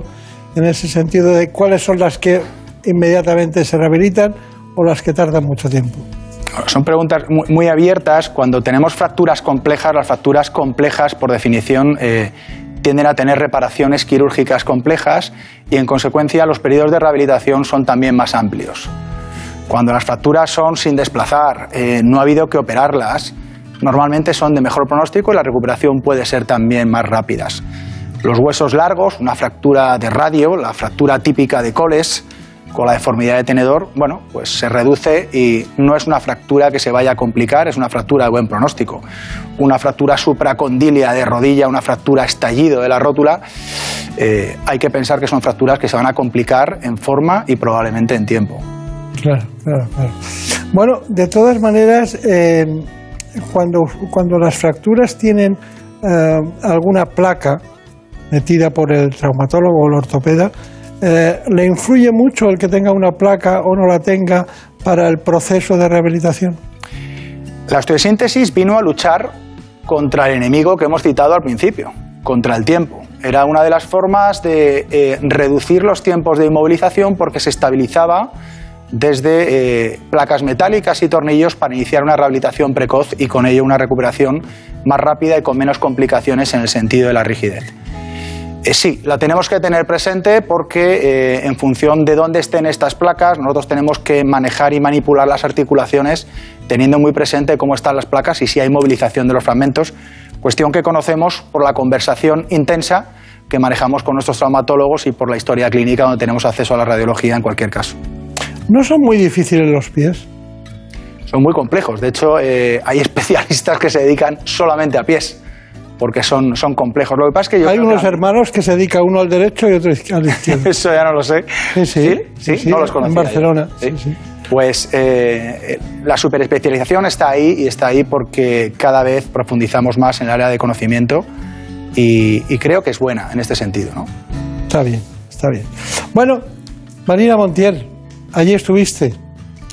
en ese sentido de cuáles son las que inmediatamente se rehabilitan o las que tardan mucho tiempo? Son preguntas muy, muy abiertas. Cuando tenemos fracturas complejas, las fracturas complejas, por definición, eh, tienden a tener reparaciones quirúrgicas complejas y, en consecuencia, los periodos de rehabilitación son también más amplios. Cuando las fracturas son sin desplazar, eh, no ha habido que operarlas, normalmente son de mejor pronóstico y la recuperación puede ser también más rápidas. Los huesos largos, una fractura de radio, la fractura típica de coles, con la deformidad de tenedor, bueno, pues se reduce y no es una fractura que se vaya a complicar, es una fractura de buen pronóstico. Una fractura supracondilia de rodilla, una fractura estallido de la rótula, eh, hay que pensar que son fracturas que se van a complicar en forma y probablemente en tiempo. Claro, claro, claro. Bueno, de todas maneras, eh, cuando, cuando las fracturas tienen eh, alguna placa metida por el traumatólogo o el ortopeda, eh, ¿le influye mucho el que tenga una placa o no la tenga para el proceso de rehabilitación? La osteosíntesis vino a luchar contra el enemigo que hemos citado al principio, contra el tiempo. Era una de las formas de eh, reducir los tiempos de inmovilización porque se estabilizaba desde eh, placas metálicas y tornillos para iniciar una rehabilitación precoz y con ello una recuperación más rápida y con menos complicaciones en el sentido de la rigidez. Eh, sí, la tenemos que tener presente porque eh, en función de dónde estén estas placas, nosotros tenemos que manejar y manipular las articulaciones teniendo muy presente cómo están las placas y si hay movilización de los fragmentos, cuestión que conocemos por la conversación intensa que manejamos con nuestros traumatólogos y por la historia clínica donde tenemos acceso a la radiología en cualquier caso. ¿No son muy difíciles los pies? Son muy complejos. De hecho, eh, hay especialistas que se dedican solamente a pies porque son, son complejos. Lo que pasa es que yo Hay unos hermanos que se dedican uno al derecho y otro al izquierdo. Eso ya no lo sé. Sí, sí. ¿Sí? ¿Sí? no los conocía. En Barcelona. Sí. Pues eh, la superespecialización está ahí y está ahí porque cada vez profundizamos más en el área de conocimiento y, y creo que es buena en este sentido. ¿no? Está bien, está bien. Bueno, Marina Montiel, allí estuviste.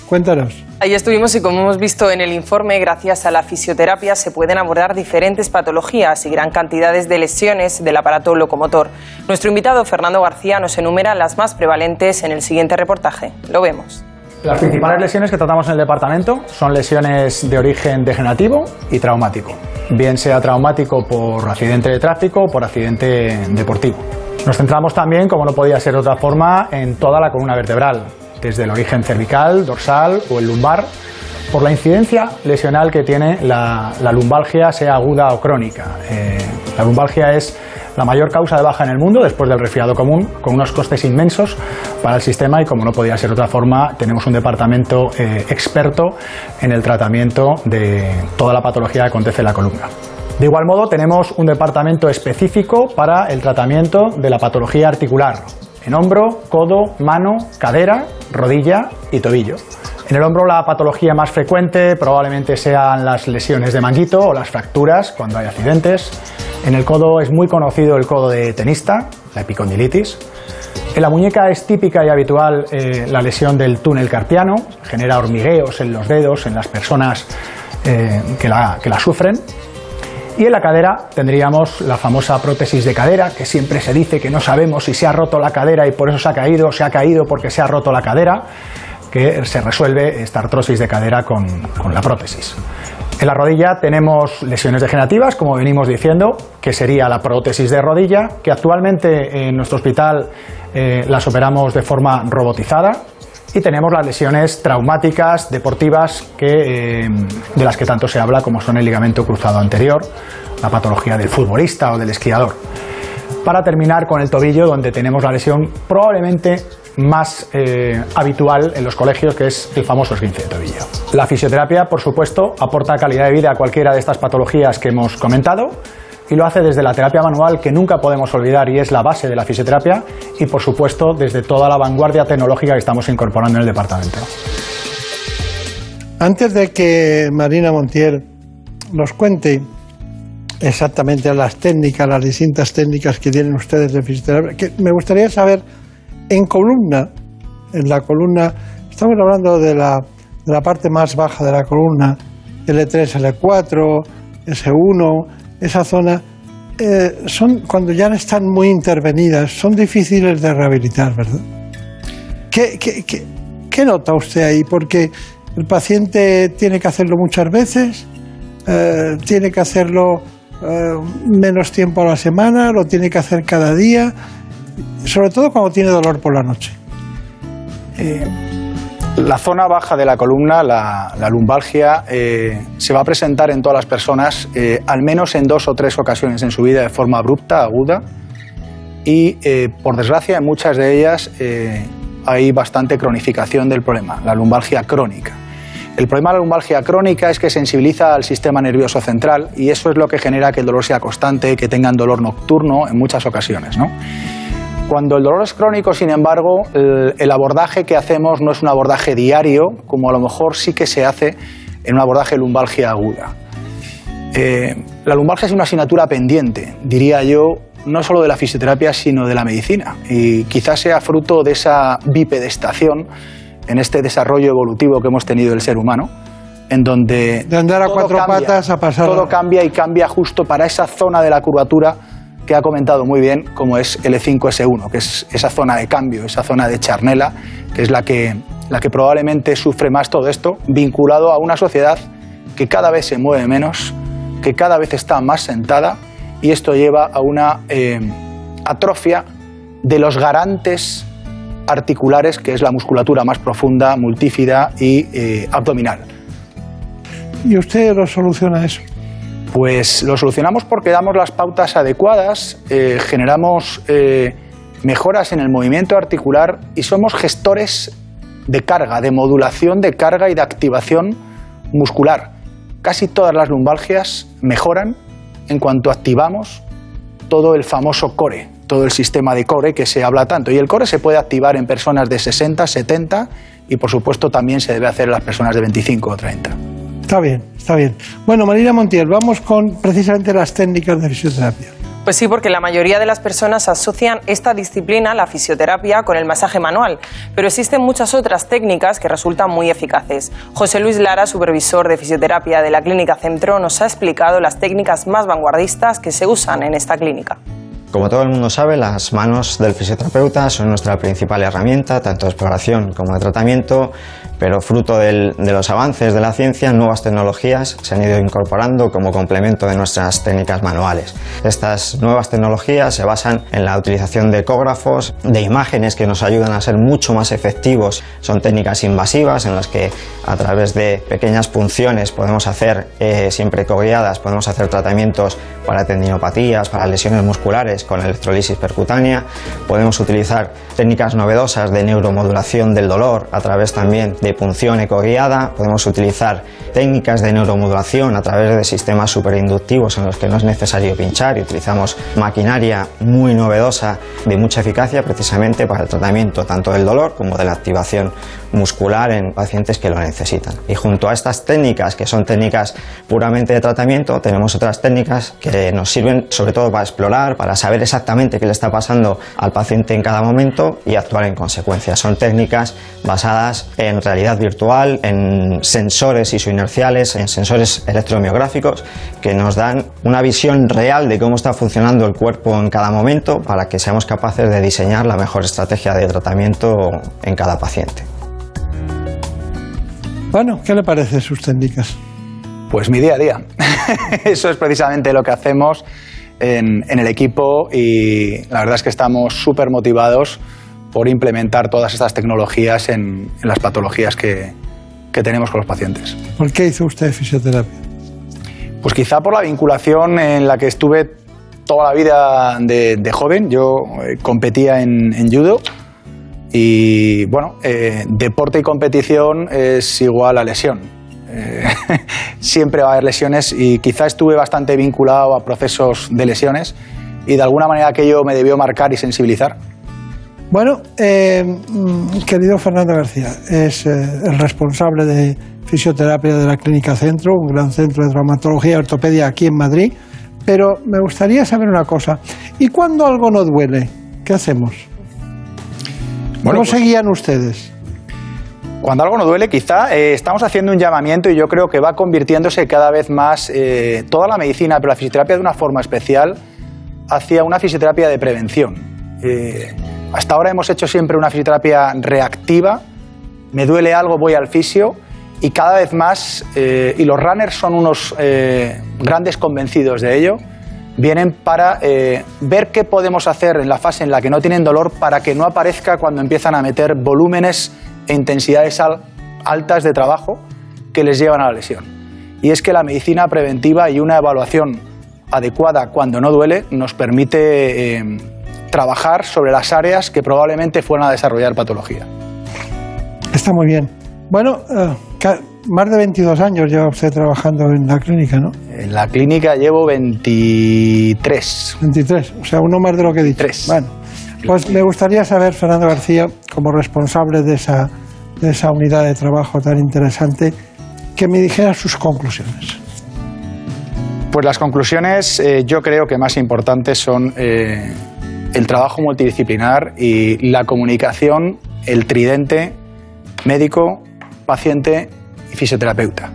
Cuéntanos. Ahí estuvimos y como hemos visto en el informe, gracias a la fisioterapia se pueden abordar diferentes patologías y gran cantidades de lesiones del aparato locomotor. Nuestro invitado Fernando García nos enumera las más prevalentes en el siguiente reportaje. Lo vemos. Las principales lesiones que tratamos en el departamento son lesiones de origen degenerativo y traumático, bien sea traumático por accidente de tráfico o por accidente deportivo. Nos centramos también, como no podía ser de otra forma, en toda la columna vertebral, desde el origen cervical, dorsal o el lumbar, por la incidencia lesional que tiene la, la lumbalgia, sea aguda o crónica. Eh, la lumbalgia es la mayor causa de baja en el mundo después del resfriado común, con unos costes inmensos para el sistema y como no podía ser otra forma, tenemos un departamento eh, experto en el tratamiento de toda la patología que acontece en la columna. De igual modo, tenemos un departamento específico para el tratamiento de la patología articular, en hombro, codo, mano, cadera, rodilla y tobillo. En el hombro la patología más frecuente probablemente sean las lesiones de manguito o las fracturas cuando hay accidentes. En el codo es muy conocido el codo de tenista, la epicondilitis. En la muñeca es típica y habitual eh, la lesión del túnel carpiano, genera hormigueos en los dedos en las personas eh, que, la, que la sufren. Y en la cadera tendríamos la famosa prótesis de cadera, que siempre se dice que no sabemos si se ha roto la cadera y por eso se ha caído, o se ha caído porque se ha roto la cadera, que se resuelve esta artrosis de cadera con, la prótesis. En la rodilla tenemos lesiones degenerativas, como venimos diciendo, que sería la prótesis de rodilla, que actualmente en nuestro hospital eh, las operamos de forma robotizada, y tenemos las lesiones traumáticas deportivas que, eh, de las que tanto se habla, como son el ligamento cruzado anterior, la patología del futbolista o del esquiador. Para terminar con el tobillo, donde tenemos la lesión probablemente más eh, habitual en los colegios, que es el famoso esguince de tobillo. La fisioterapia, por supuesto, aporta calidad de vida a cualquiera de estas patologías que hemos comentado y lo hace desde la terapia manual que nunca podemos olvidar y es la base de la fisioterapia y por supuesto desde toda la vanguardia tecnológica que estamos incorporando en el departamento. Antes de que Marina Montiel nos cuente exactamente las técnicas, las distintas técnicas que tienen ustedes de fisioterapia, que me gustaría saber en columna, en la columna, estamos hablando de la, de la parte más baja de la columna, L3, L4, S1, esa zona, eh, son cuando ya están muy intervenidas, son difíciles de rehabilitar, ¿verdad? ¿Qué, qué, qué, nota usted ahí? Porque el paciente tiene que hacerlo muchas veces, eh, tiene que hacerlo eh, menos tiempo a la semana, lo tiene que hacer cada día, sobre todo cuando tiene dolor por la noche. La zona baja de la columna, la, lumbalgia, eh, se va a presentar en todas las personas eh, al menos en dos o tres ocasiones en su vida de forma abrupta, aguda, y eh, por desgracia en muchas de ellas hay bastante cronificación del problema, la lumbalgia crónica. El problema de la lumbalgia crónica es que sensibiliza al sistema nervioso central y eso es lo que genera que el dolor sea constante, que tengan dolor nocturno en muchas ocasiones. ¿no? Cuando el dolor es crónico, sin embargo, el, el, abordaje que hacemos no es un abordaje diario, como a lo mejor sí que se hace en un abordaje lumbalgia aguda. Eh, la lumbalgia es una asignatura pendiente, diría yo, no solo de la fisioterapia, sino de la medicina. Y quizás sea fruto de esa bipedestación en este desarrollo evolutivo que hemos tenido el ser humano, en donde... De andar a cuatro patas a pasar... Todo cambia y cambia justo para esa zona de la curvatura que ha comentado muy bien, como es L5S1, que es esa zona de cambio, esa zona de charnela, que es la que, la que probablemente sufre más todo esto, vinculado a una sociedad que cada vez se mueve menos, que cada vez está más sentada, y esto lleva a una eh, atrofia de los garantes articulares, que es la musculatura más profunda, multífida y eh, abdominal. ¿Y usted lo soluciona eso? Pues lo solucionamos porque damos las pautas adecuadas, eh, generamos eh, mejoras en el movimiento articular y somos gestores de carga, de modulación de carga y de activación muscular. Casi todas las lumbalgias mejoran en cuanto activamos todo el famoso core, todo el sistema de core que se habla tanto. Y el core se puede activar en personas de 60, 70 y por supuesto también se debe hacer en las personas de 25 o 30. Está bien, está bien. Bueno, Marina Montiel, vamos con precisamente las técnicas de fisioterapia. Pues sí, porque la mayoría de las personas asocian esta disciplina, la fisioterapia, con el masaje manual, pero existen muchas otras técnicas que resultan muy eficaces. José Luis Lara, supervisor de fisioterapia de la Clínica Centro, nos ha explicado las técnicas más vanguardistas que se usan en esta clínica. Como todo el mundo sabe, las manos del fisioterapeuta son nuestra principal herramienta, tanto de exploración como de tratamiento, pero fruto de los avances de la ciencia, nuevas tecnologías se han ido incorporando como complemento de nuestras técnicas manuales. Estas nuevas tecnologías se basan en la utilización de ecógrafos, de imágenes que nos ayudan a ser mucho más efectivos. Son técnicas invasivas en las que a través de pequeñas punciones podemos hacer, eh, siempre coguiadas, podemos hacer tratamientos para tendinopatías, para lesiones musculares con electrolisis percutánea. Podemos utilizar técnicas novedosas de neuromodulación del dolor a través también punción ecoguiada. Podemos utilizar técnicas de neuromodulación a través de sistemas superinductivos en los que no es necesario pinchar y utilizamos maquinaria muy novedosa de mucha eficacia precisamente para el tratamiento tanto del dolor como de la activación muscular en pacientes que lo necesitan. Y junto a estas técnicas, que son técnicas puramente de tratamiento, tenemos otras técnicas que nos sirven sobre todo para explorar, para saber exactamente qué le está pasando al paciente en cada momento y actuar en consecuencia. Son técnicas basadas en realidad virtual, en sensores isoinerciales, en sensores electromiográficos que nos dan una visión real de cómo está funcionando el cuerpo en cada momento para que seamos capaces de diseñar la mejor estrategia de tratamiento en cada paciente. Bueno, ¿qué le parece sus técnicas? Pues mi día a día. Eso es precisamente lo que hacemos en, el equipo y la verdad es que estamos súper motivados por implementar todas estas tecnologías en, las patologías que, tenemos con los pacientes. ¿Por qué hizo usted fisioterapia? Pues quizá por la vinculación en la que estuve toda la vida de, joven. Yo eh, competía en, judo y bueno, eh, deporte y competición es igual a lesión. Eh, siempre va a haber lesiones y quizá estuve bastante vinculado a procesos de lesiones y de alguna manera aquello me debió marcar y sensibilizar. Bueno, eh, mm, querido Fernando García, es eh, el responsable de fisioterapia de la Clínica Centro, un gran centro de traumatología y ortopedia aquí en Madrid, pero me gustaría saber una cosa. ¿Y cuando algo no duele? ¿Qué hacemos? ¿Cómo pues se guían ustedes? Cuando algo no duele, quizá eh, estamos haciendo un llamamiento y yo creo que va convirtiéndose cada vez más toda la medicina, pero la fisioterapia de una forma especial, hacia una fisioterapia de prevención. Hasta ahora hemos hecho siempre una fisioterapia reactiva, me duele algo, voy al fisio y cada vez más, eh, y los runners son unos eh, grandes convencidos de ello, vienen para eh, ver qué podemos hacer en la fase en la que no tienen dolor para que no aparezca cuando empiezan a meter volúmenes e intensidades altas de trabajo que les llevan a la lesión. Y es que la medicina preventiva y una evaluación adecuada cuando no duele nos permite trabajar sobre las áreas que probablemente fueran a desarrollar patología. Está muy bien. Bueno, eh, más de 22 años lleva usted trabajando en la clínica, ¿no? En la clínica llevo 23. 23, o sea, uno más de lo que he dicho. Bueno, pues me gustaría saber, Fernando García, como responsable de esa, de esa unidad de trabajo tan interesante, que me dijera sus conclusiones. Pues las conclusiones eh, yo creo que más importantes son eh, el trabajo multidisciplinar y la comunicación, el tridente médico, paciente y fisioterapeuta.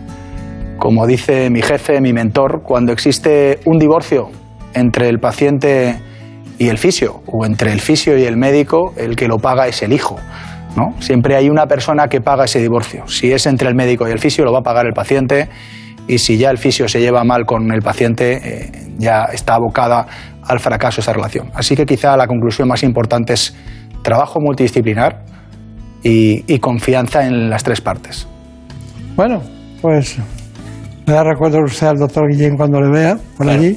Como dice mi jefe, mi mentor, cuando existe un divorcio entre el paciente y el fisio, o entre el fisio y el médico, el que lo paga es el hijo. ¿no? Siempre hay una persona que paga ese divorcio. Si es entre el médico y el fisio, lo va a pagar el paciente, y si ya el fisio se lleva mal con el paciente, eh, ya está abocada al fracaso esa relación. Así que quizá la conclusión más importante es trabajo multidisciplinar y, y confianza en las tres partes. Bueno, pues me da recuerdo usted al doctor Guillén cuando le vea por allí,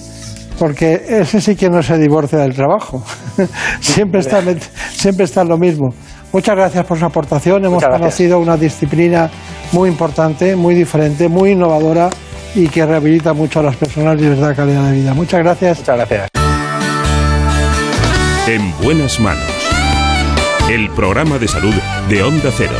porque ese sí que no se divorcia del trabajo. siempre, está, siempre está lo mismo. Muchas gracias por su aportación. Hemos conocido una disciplina muy importante, muy diferente, muy innovadora y que rehabilita mucho a las personas y les da calidad de vida. Muchas gracias. Muchas gracias. En buenas manos. El programa de salud de Onda Cero.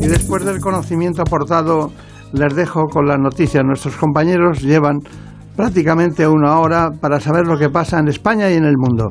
Y después del conocimiento aportado, les dejo con las noticias. Nuestros compañeros llevan prácticamente una hora para saber lo que pasa en España y en el mundo.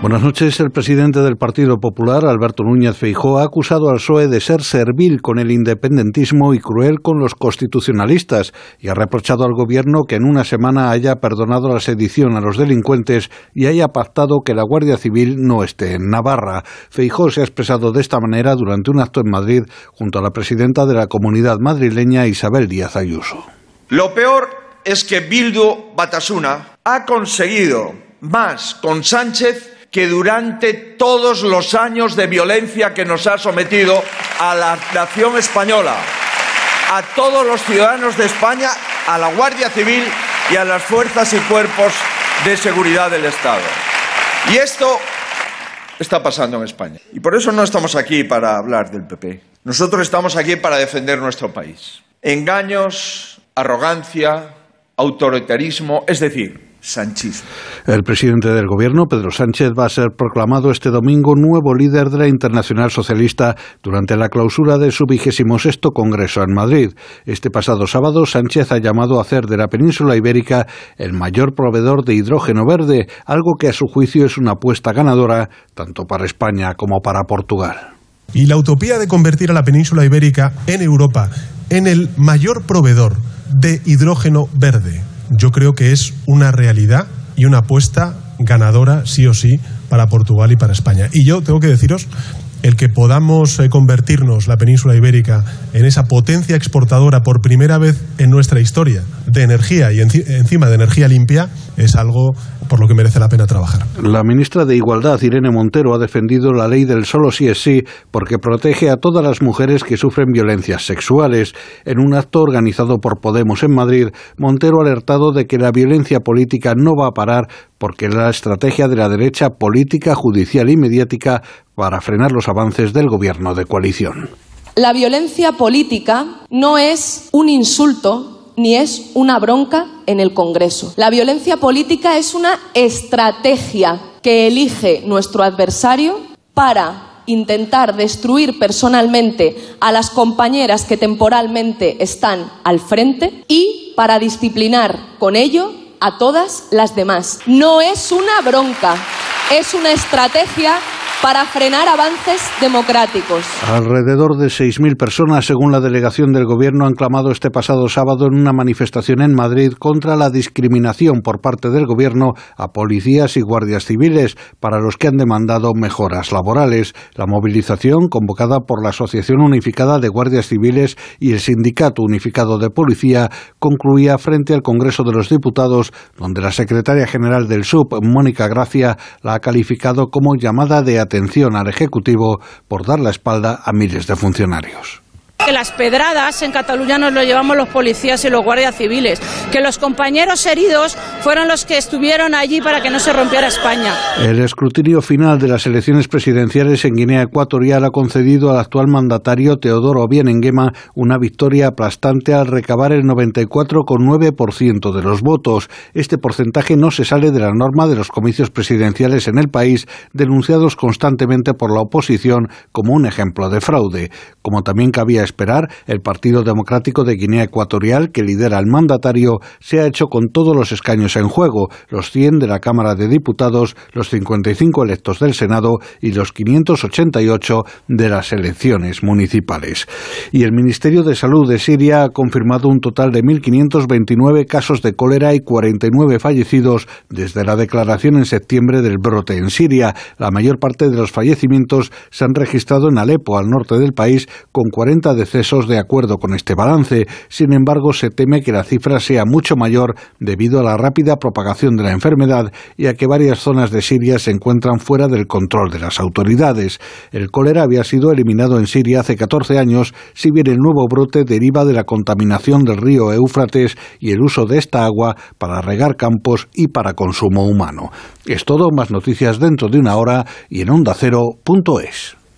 Buenas noches. El presidente del Partido Popular, Alberto Núñez Feijóo, ha acusado al PSOE de ser servil con el independentismo y cruel con los constitucionalistas y ha reprochado al gobierno que en una semana haya perdonado la sedición a los delincuentes y haya pactado que la Guardia Civil no esté en Navarra. Feijóo se ha expresado de esta manera durante un acto en Madrid junto a la presidenta de la comunidad madrileña, Isabel Díaz Ayuso. Lo peor es que Bildu Batasuna ha conseguido más con Sánchez que durante todos los años de violencia que nos ha sometido a la nación española, a todos los ciudadanos de España, a la Guardia Civil y a las fuerzas y cuerpos de seguridad del Estado. Y esto está pasando en España. Y por eso no estamos aquí para hablar del PP. Nosotros estamos aquí para defender nuestro país. Engaños, arrogancia, autoritarismo, es decir, sanchismo. El presidente del gobierno, Pedro Sánchez, va a ser proclamado este domingo nuevo líder de la Internacional Socialista durante la clausura de su vigésimo sexto Congreso en Madrid. Este pasado sábado, Sánchez ha llamado a hacer de la península ibérica el mayor proveedor de hidrógeno verde, algo que a su juicio es una apuesta ganadora tanto para España como para Portugal. Y la utopía de convertir a la península ibérica en Europa en el mayor proveedor de hidrógeno verde yo creo que es una realidad y una apuesta ganadora, sí o sí, para Portugal y para España. Y yo tengo que deciros el que podamos eh, convertirnos la península ibérica en esa potencia exportadora por primera vez en nuestra historia de energía y encima de energía limpia es algo por lo que merece la pena trabajar. La ministra de Igualdad, Irene Montero, ha defendido la ley del solo sí es sí porque protege a todas las mujeres que sufren violencias sexuales. En un acto organizado por Podemos en Madrid, Montero ha alertado de que la violencia política no va a parar porque la estrategia de la derecha política, judicial y mediática para frenar los avances del gobierno de coalición. La violencia política no es un insulto ni es una bronca en el Congreso. La violencia política es una estrategia que elige nuestro adversario para intentar destruir personalmente a las compañeras que temporalmente están al frente y para disciplinar con ello a todas las demás. No es una bronca, es una estrategia para frenar avances democráticos. Alrededor de 6.000 personas, según la delegación del Gobierno, han clamado este pasado sábado en una manifestación en Madrid contra la discriminación por parte del Gobierno a policías y guardias civiles, para los que han demandado mejoras laborales. La movilización, convocada por la Asociación Unificada de Guardias Civiles y el Sindicato Unificado de Policía, concluía frente al Congreso de los Diputados, donde la secretaria general del SUB, Mónica Gracia, la ha calificado como llamada de atención al Ejecutivo por dar la espalda a miles de funcionarios que las pedradas en Cataluña nos lo llevamos los policías y los guardias civiles, que los compañeros heridos fueron los que estuvieron allí para que no se rompiera España. El escrutinio final de las elecciones presidenciales en Guinea Ecuatorial ha concedido al actual mandatario Teodoro Bienenguema una victoria aplastante al recabar el 94,9% de los votos. Este porcentaje no se sale de la norma de los comicios presidenciales en el país, denunciados constantemente por la oposición como un ejemplo de fraude. Como también cabía esperar, el Partido Democrático de Guinea Ecuatorial, que lidera el mandatario, se ha hecho con todos los escaños en juego, los 100 de la Cámara de Diputados, los 55 electos del Senado y los 588 de las elecciones municipales. Y el Ministerio de Salud de Siria ha confirmado un total de 1.529 casos de cólera y 49 fallecidos desde la declaración en septiembre del brote en Siria. La mayor parte de los fallecimientos se han registrado en Alepo, al norte del país, con 40 decesos de acuerdo con este balance. Sin embargo, se teme que la cifra sea mucho mayor debido a la rápida propagación de la enfermedad y a que varias zonas de Siria se encuentran fuera del control de las autoridades. El cólera había sido eliminado en Siria hace 14 años, si bien el nuevo brote deriva de la contaminación del río Éufrates y el uso de esta agua para regar campos y para consumo humano. Es todo, más noticias dentro de una hora y en ondacero.es.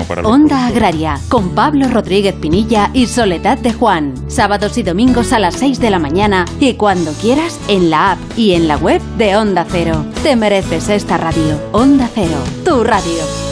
para los Onda Agraria, con Pablo Rodríguez Pinilla y Soledad de Juan. Sábados y domingos a las 6 de la mañana y cuando quieras en la app y en la web de Onda Cero. Te mereces esta radio. Onda Cero, tu radio.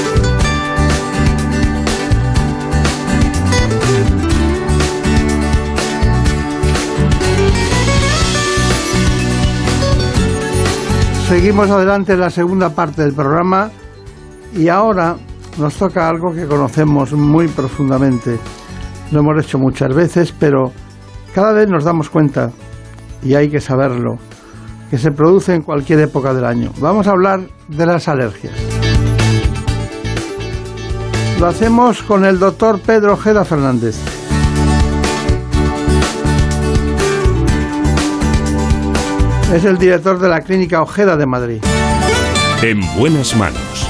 Seguimos adelante en la segunda parte del programa y ahora nos toca algo que conocemos muy profundamente. Lo hemos hecho muchas veces, pero cada vez nos damos cuenta, y hay que saberlo, que se produce en cualquier época del año. Vamos a hablar de las alergias. Lo hacemos con el doctor Pedro Ojeda Fernández. Es el director de la Clínica Ojeda de Madrid. En buenas manos.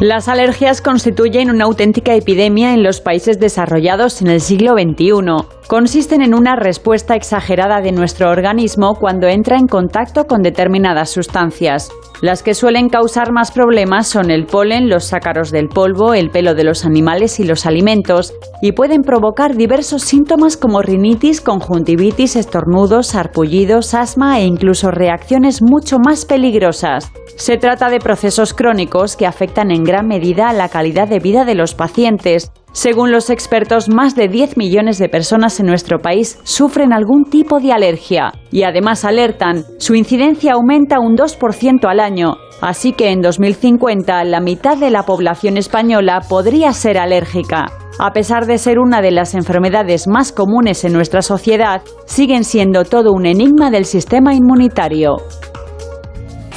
Las alergias constituyen una auténtica epidemia en los países desarrollados en el siglo XXI. Consisten en una respuesta exagerada de nuestro organismo cuando entra en contacto con determinadas sustancias. Las que suelen causar más problemas son el polen, los ácaros del polvo, el pelo de los animales y los alimentos, y pueden provocar diversos síntomas como rinitis, conjuntivitis, estornudos, sarpullidos, asma e incluso reacciones mucho más peligrosas. Se trata de procesos crónicos que afectan en gran medida a la calidad de vida de los pacientes. Según los expertos, más de 10 millones de personas en nuestro país sufren algún tipo de alergia y además alertan, su incidencia aumenta un 2% al año, así que en 2050 la mitad de la población española podría ser alérgica. A pesar de ser una de las enfermedades más comunes en nuestra sociedad, siguen siendo todo un enigma del sistema inmunitario.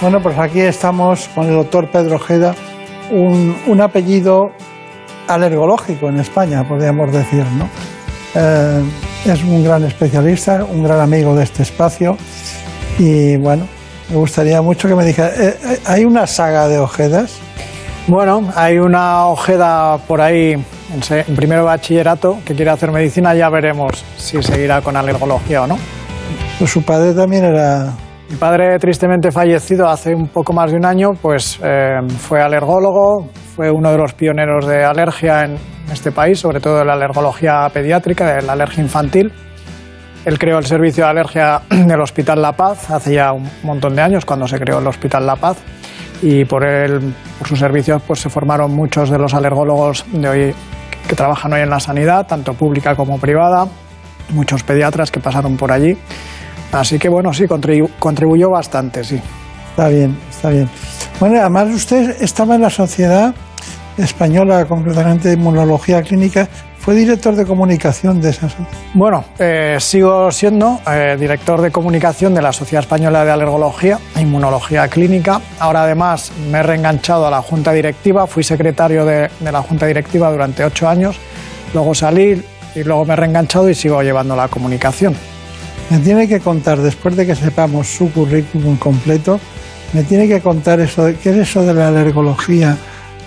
Bueno, pues aquí estamos con el doctor Pedro Ojeda, un, un apellido alergológico en España, podríamos decir, ¿no? Eh, es un gran especialista, un gran amigo de este espacio y bueno, me gustaría mucho que me dijera, eh, eh, ¿hay una saga de Ojedas? Bueno, hay una Ojeda por ahí en, primero bachillerato que quiere hacer medicina, ya veremos si seguirá con alergología o no. Pues su padre también era... Mi padre, tristemente fallecido hace un poco más de un año, pues eh, fue alergólogo, fue uno de los pioneros de alergia en este país, sobre todo de la alergología pediátrica, de la alergia infantil. Él creó el servicio de alergia del Hospital La Paz hace ya un montón de años, cuando se creó el Hospital La Paz. Y por, él, por sus servicios pues, se formaron muchos de los alergólogos de hoy que trabajan hoy en la sanidad, tanto pública como privada, muchos pediatras que pasaron por allí. Así que bueno, sí, contribu- contribuyó bastante, sí. Está bien, está bien. Bueno, además usted estaba en la Sociedad Española, concretamente de Inmunología Clínica, fue director de comunicación de esa sociedad. Bueno, eh, sigo siendo eh, director de comunicación de la Sociedad Española de Alergología e Inmunología Clínica. Ahora además me he reenganchado a la Junta Directiva, fui secretario de, de la Junta Directiva durante ocho años, luego salí y luego me he reenganchado y sigo llevando la comunicación. Me tiene que contar, después de que sepamos su currículum completo, me tiene que contar eso, de- qué es eso de la alergología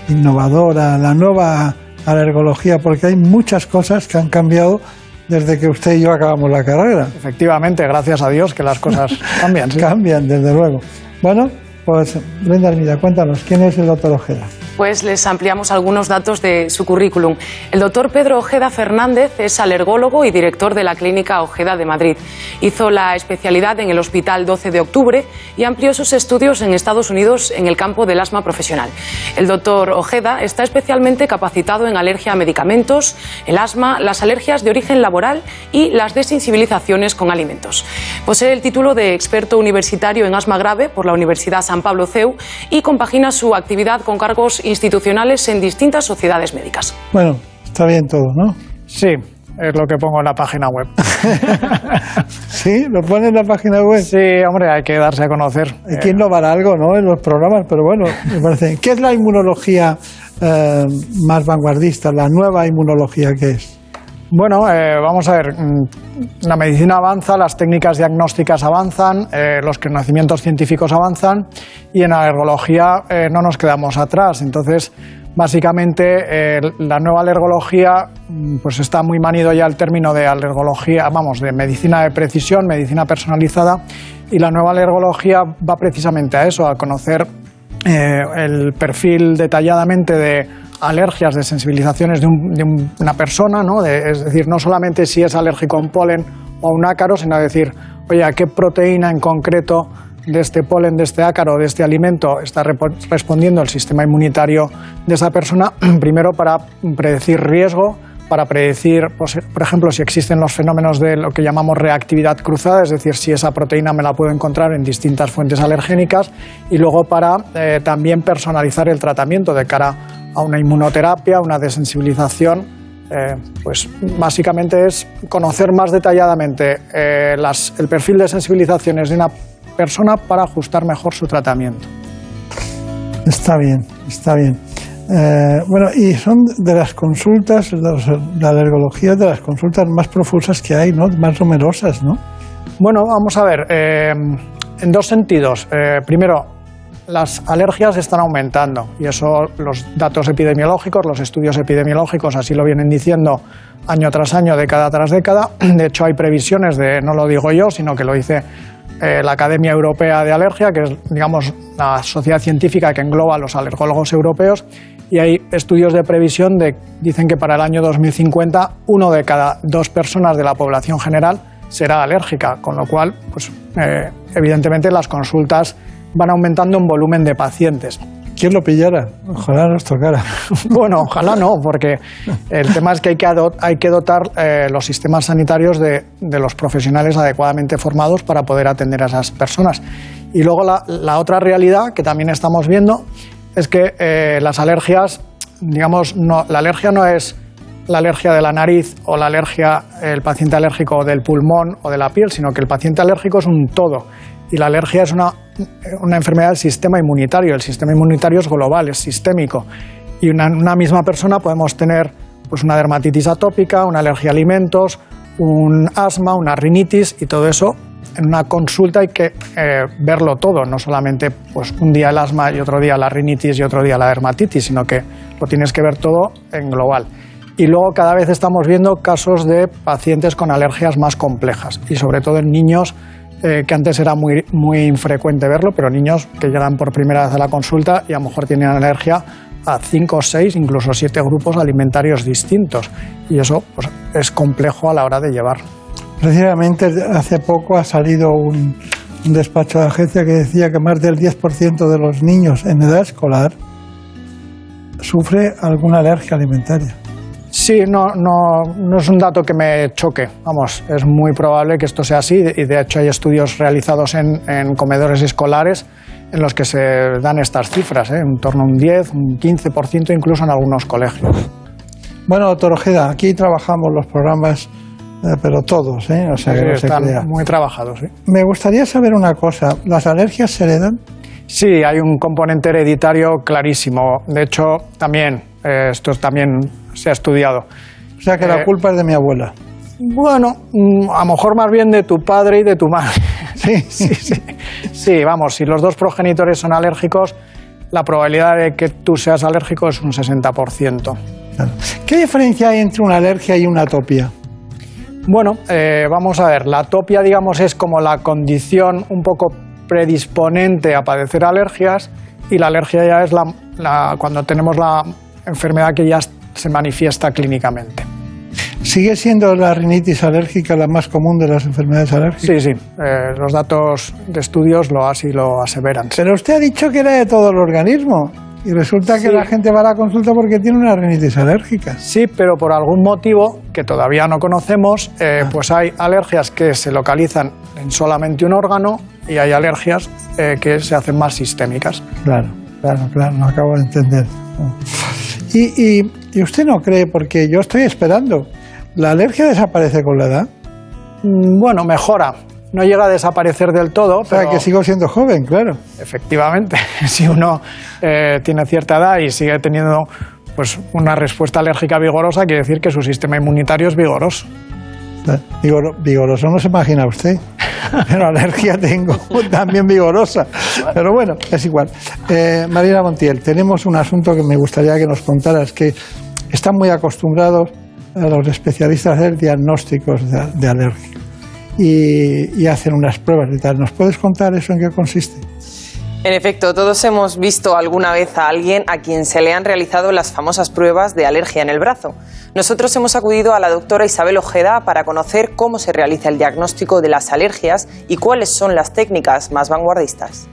innovadora, la nueva alergología, porque hay muchas cosas que han cambiado desde que usted y yo acabamos la carrera. Efectivamente, gracias a Dios que las cosas cambian. sí. Cambian, desde luego. Bueno, pues Brenda Armida, cuéntanos, ¿quién es el doctor Ojeda? Pues les ampliamos algunos datos de su currículum. El doctor Pedro Ojeda Fernández es alergólogo y director de la Clínica Ojeda de Madrid. Hizo la especialidad en el Hospital 12 de Octubre y amplió sus estudios en Estados Unidos en el campo del asma profesional. El doctor Ojeda está especialmente capacitado en alergia a medicamentos, el asma, las alergias de origen laboral y las desensibilizaciones con alimentos. Posee el título de experto universitario en asma grave por la Universidad San Pablo CEU y compagina su actividad con cargos institucionales en distintas sociedades médicas. Bueno, está bien todo, ¿no? Sí, es lo que pongo en la página web. ¿Sí? ¿Lo pone en la página web? Sí, hombre, hay que darse a conocer. Hay que innovar algo, ¿no? En los programas, pero bueno, me parece. ¿Qué es la inmunología eh, más vanguardista, la nueva inmunología que es? Bueno, eh, vamos a ver, mm, la medicina avanza, las técnicas diagnósticas avanzan, eh, los conocimientos científicos avanzan y en la alergología eh, no nos quedamos atrás. Entonces, Básicamente, eh, la nueva alergología, mm, pues está muy manido ya el término de alergología, vamos, de medicina de precisión, medicina personalizada, y la nueva alergología va precisamente a eso, a conocer eh, el perfil detalladamente de alergias, de sensibilizaciones de, un- de un- una persona, ¿no? Es decir, no solamente si es alérgico a un polen o a un ácaro, sino decir, oye, ¿a qué proteína en concreto de este polen, de este ácaro, de este alimento está respondiendo el sistema inmunitario de esa persona? Primero para predecir riesgo, para predecir, pues, por ejemplo, si existen los fenómenos de lo que llamamos reactividad cruzada, es decir, si esa proteína me la puedo encontrar en distintas fuentes alergénicas, y luego para eh, también personalizar el tratamiento de cara a una inmunoterapia, una desensibilización. eh, pues básicamente es conocer más detalladamente eh, las- el perfil de sensibilizaciones de una persona para ajustar mejor su tratamiento. Está bien, está bien. Eh, bueno, y son de las consultas, los- la alergología de las consultas más profusas que hay, ¿no? Más numerosas, ¿no? Bueno, vamos a ver, en dos sentidos. Primero, las alergias están aumentando y eso los datos epidemiológicos, los estudios epidemiológicos así lo vienen diciendo año tras año, década tras década. De hecho, hay previsiones de, no lo digo yo, sino que lo dice eh, la Academia Europea de Alergia, que es, digamos, la sociedad científica que engloba a los alergólogos europeos, y hay estudios de previsión de, dicen que para el año 2050 uno de cada dos personas de la población general será alérgica, con lo cual, pues, eh, evidentemente las consultas van aumentando en volumen de pacientes. ¿Quién lo pillara? Ojalá nos tocara. Bueno, ojalá no, porque el tema es que hay que, hay que dotar eh, los sistemas sanitarios de, de los profesionales adecuadamente formados para poder atender a esas personas. Y luego la, la otra realidad que también estamos viendo es que eh, las alergias, digamos, no, la alergia no es la alergia de la nariz o la alergia, el paciente alérgico del pulmón o de la piel, sino que el paciente alérgico es un todo. Y la alergia es una, una enfermedad del sistema inmunitario. El sistema inmunitario es global, es sistémico. Y una, una misma persona podemos tener pues, una dermatitis atópica, una alergia a alimentos, un asma, una rinitis y todo eso. En una consulta hay que eh, verlo todo, no solamente pues, un día el asma y otro día la rinitis y otro día la dermatitis, sino que lo tienes que ver todo en global. Y luego cada vez estamos viendo casos de pacientes con alergias más complejas y sobre todo en niños eh, que antes era muy, muy infrecuente verlo, pero niños que llegan por primera vez a la consulta y a lo mejor tienen alergia a cinco, seis, incluso siete grupos alimentarios distintos. Y eso pues, es complejo a la hora de llevar. Precisamente hace poco ha salido un, un despacho de agencia que decía que más del 10% de los niños en edad escolar sufre alguna alergia alimentaria. Sí, no, no, no es un dato que me choque. Vamos, es muy probable que esto sea así y de hecho hay estudios realizados en, en comedores escolares en los que se dan estas cifras, ¿eh? en torno a un 10, un 15% incluso en algunos colegios. Bueno, doctor Ojeda, aquí trabajamos los programas, eh, pero todos, ¿eh? O sea, que no están muy trabajados. ¿sí? Me gustaría saber una cosa, ¿las alergias se heredan? Sí, hay un componente hereditario clarísimo. De hecho, también, eh, esto también se ha estudiado. O sea, que la Eh, culpa es de mi abuela. Bueno, mm, a lo mejor más bien de tu padre y de tu madre. Sí, sí, sí. Sí, vamos, si los dos progenitores son alérgicos, la probabilidad de que tú seas alérgico es un 60%. ¿Qué diferencia hay entre una alergia y una atopia? Bueno, eh, vamos a ver, la atopia, digamos, es como la condición un poco predisponente a padecer alergias y la alergia ya es la, la- cuando tenemos la enfermedad que ya se manifiesta clínicamente. ¿Sigue siendo la rinitis alérgica la más común de las enfermedades alérgicas? Sí, sí, eh, los datos de estudios lo así lo aseveran. Pero usted ha dicho que era de todo el organismo y resulta que la gente va a la consulta porque tiene una rinitis alérgica. Sí, pero por algún motivo que todavía no conocemos, eh, pues hay alergias que se localizan en solamente un órgano y hay alergias eh, que se hacen más sistémicas. Claro, claro, claro, no acabo de entender. Y, y- y usted no cree, porque yo estoy esperando, ¿la alergia desaparece con la edad? Mm, Bueno, mejora. No llega a desaparecer del todo, O sea, pero que sigo siendo joven, claro. efectivamente, si uno eh, tiene cierta edad y sigue teniendo pues una respuesta alérgica vigorosa, quiere decir que su sistema inmunitario es vigoroso. Vigor- vigoroso no se imagina usted, pero alergia tengo también vigorosa. Pero bueno, es igual. Eh, Marina Montiel, tenemos un asunto que me gustaría que nos contaras, que están muy acostumbrados a los especialistas a hacer diagnósticos de, de alergia y, y hacen unas pruebas y tal. ¿Nos puedes contar eso en qué consiste? En efecto, todos hemos visto alguna vez a alguien a quien se le han realizado las famosas pruebas de alergia en el brazo. Nosotros hemos acudido a la doctora Isabel Ojeda para conocer cómo se realiza el diagnóstico de las alergias y cuáles son las técnicas más vanguardistas.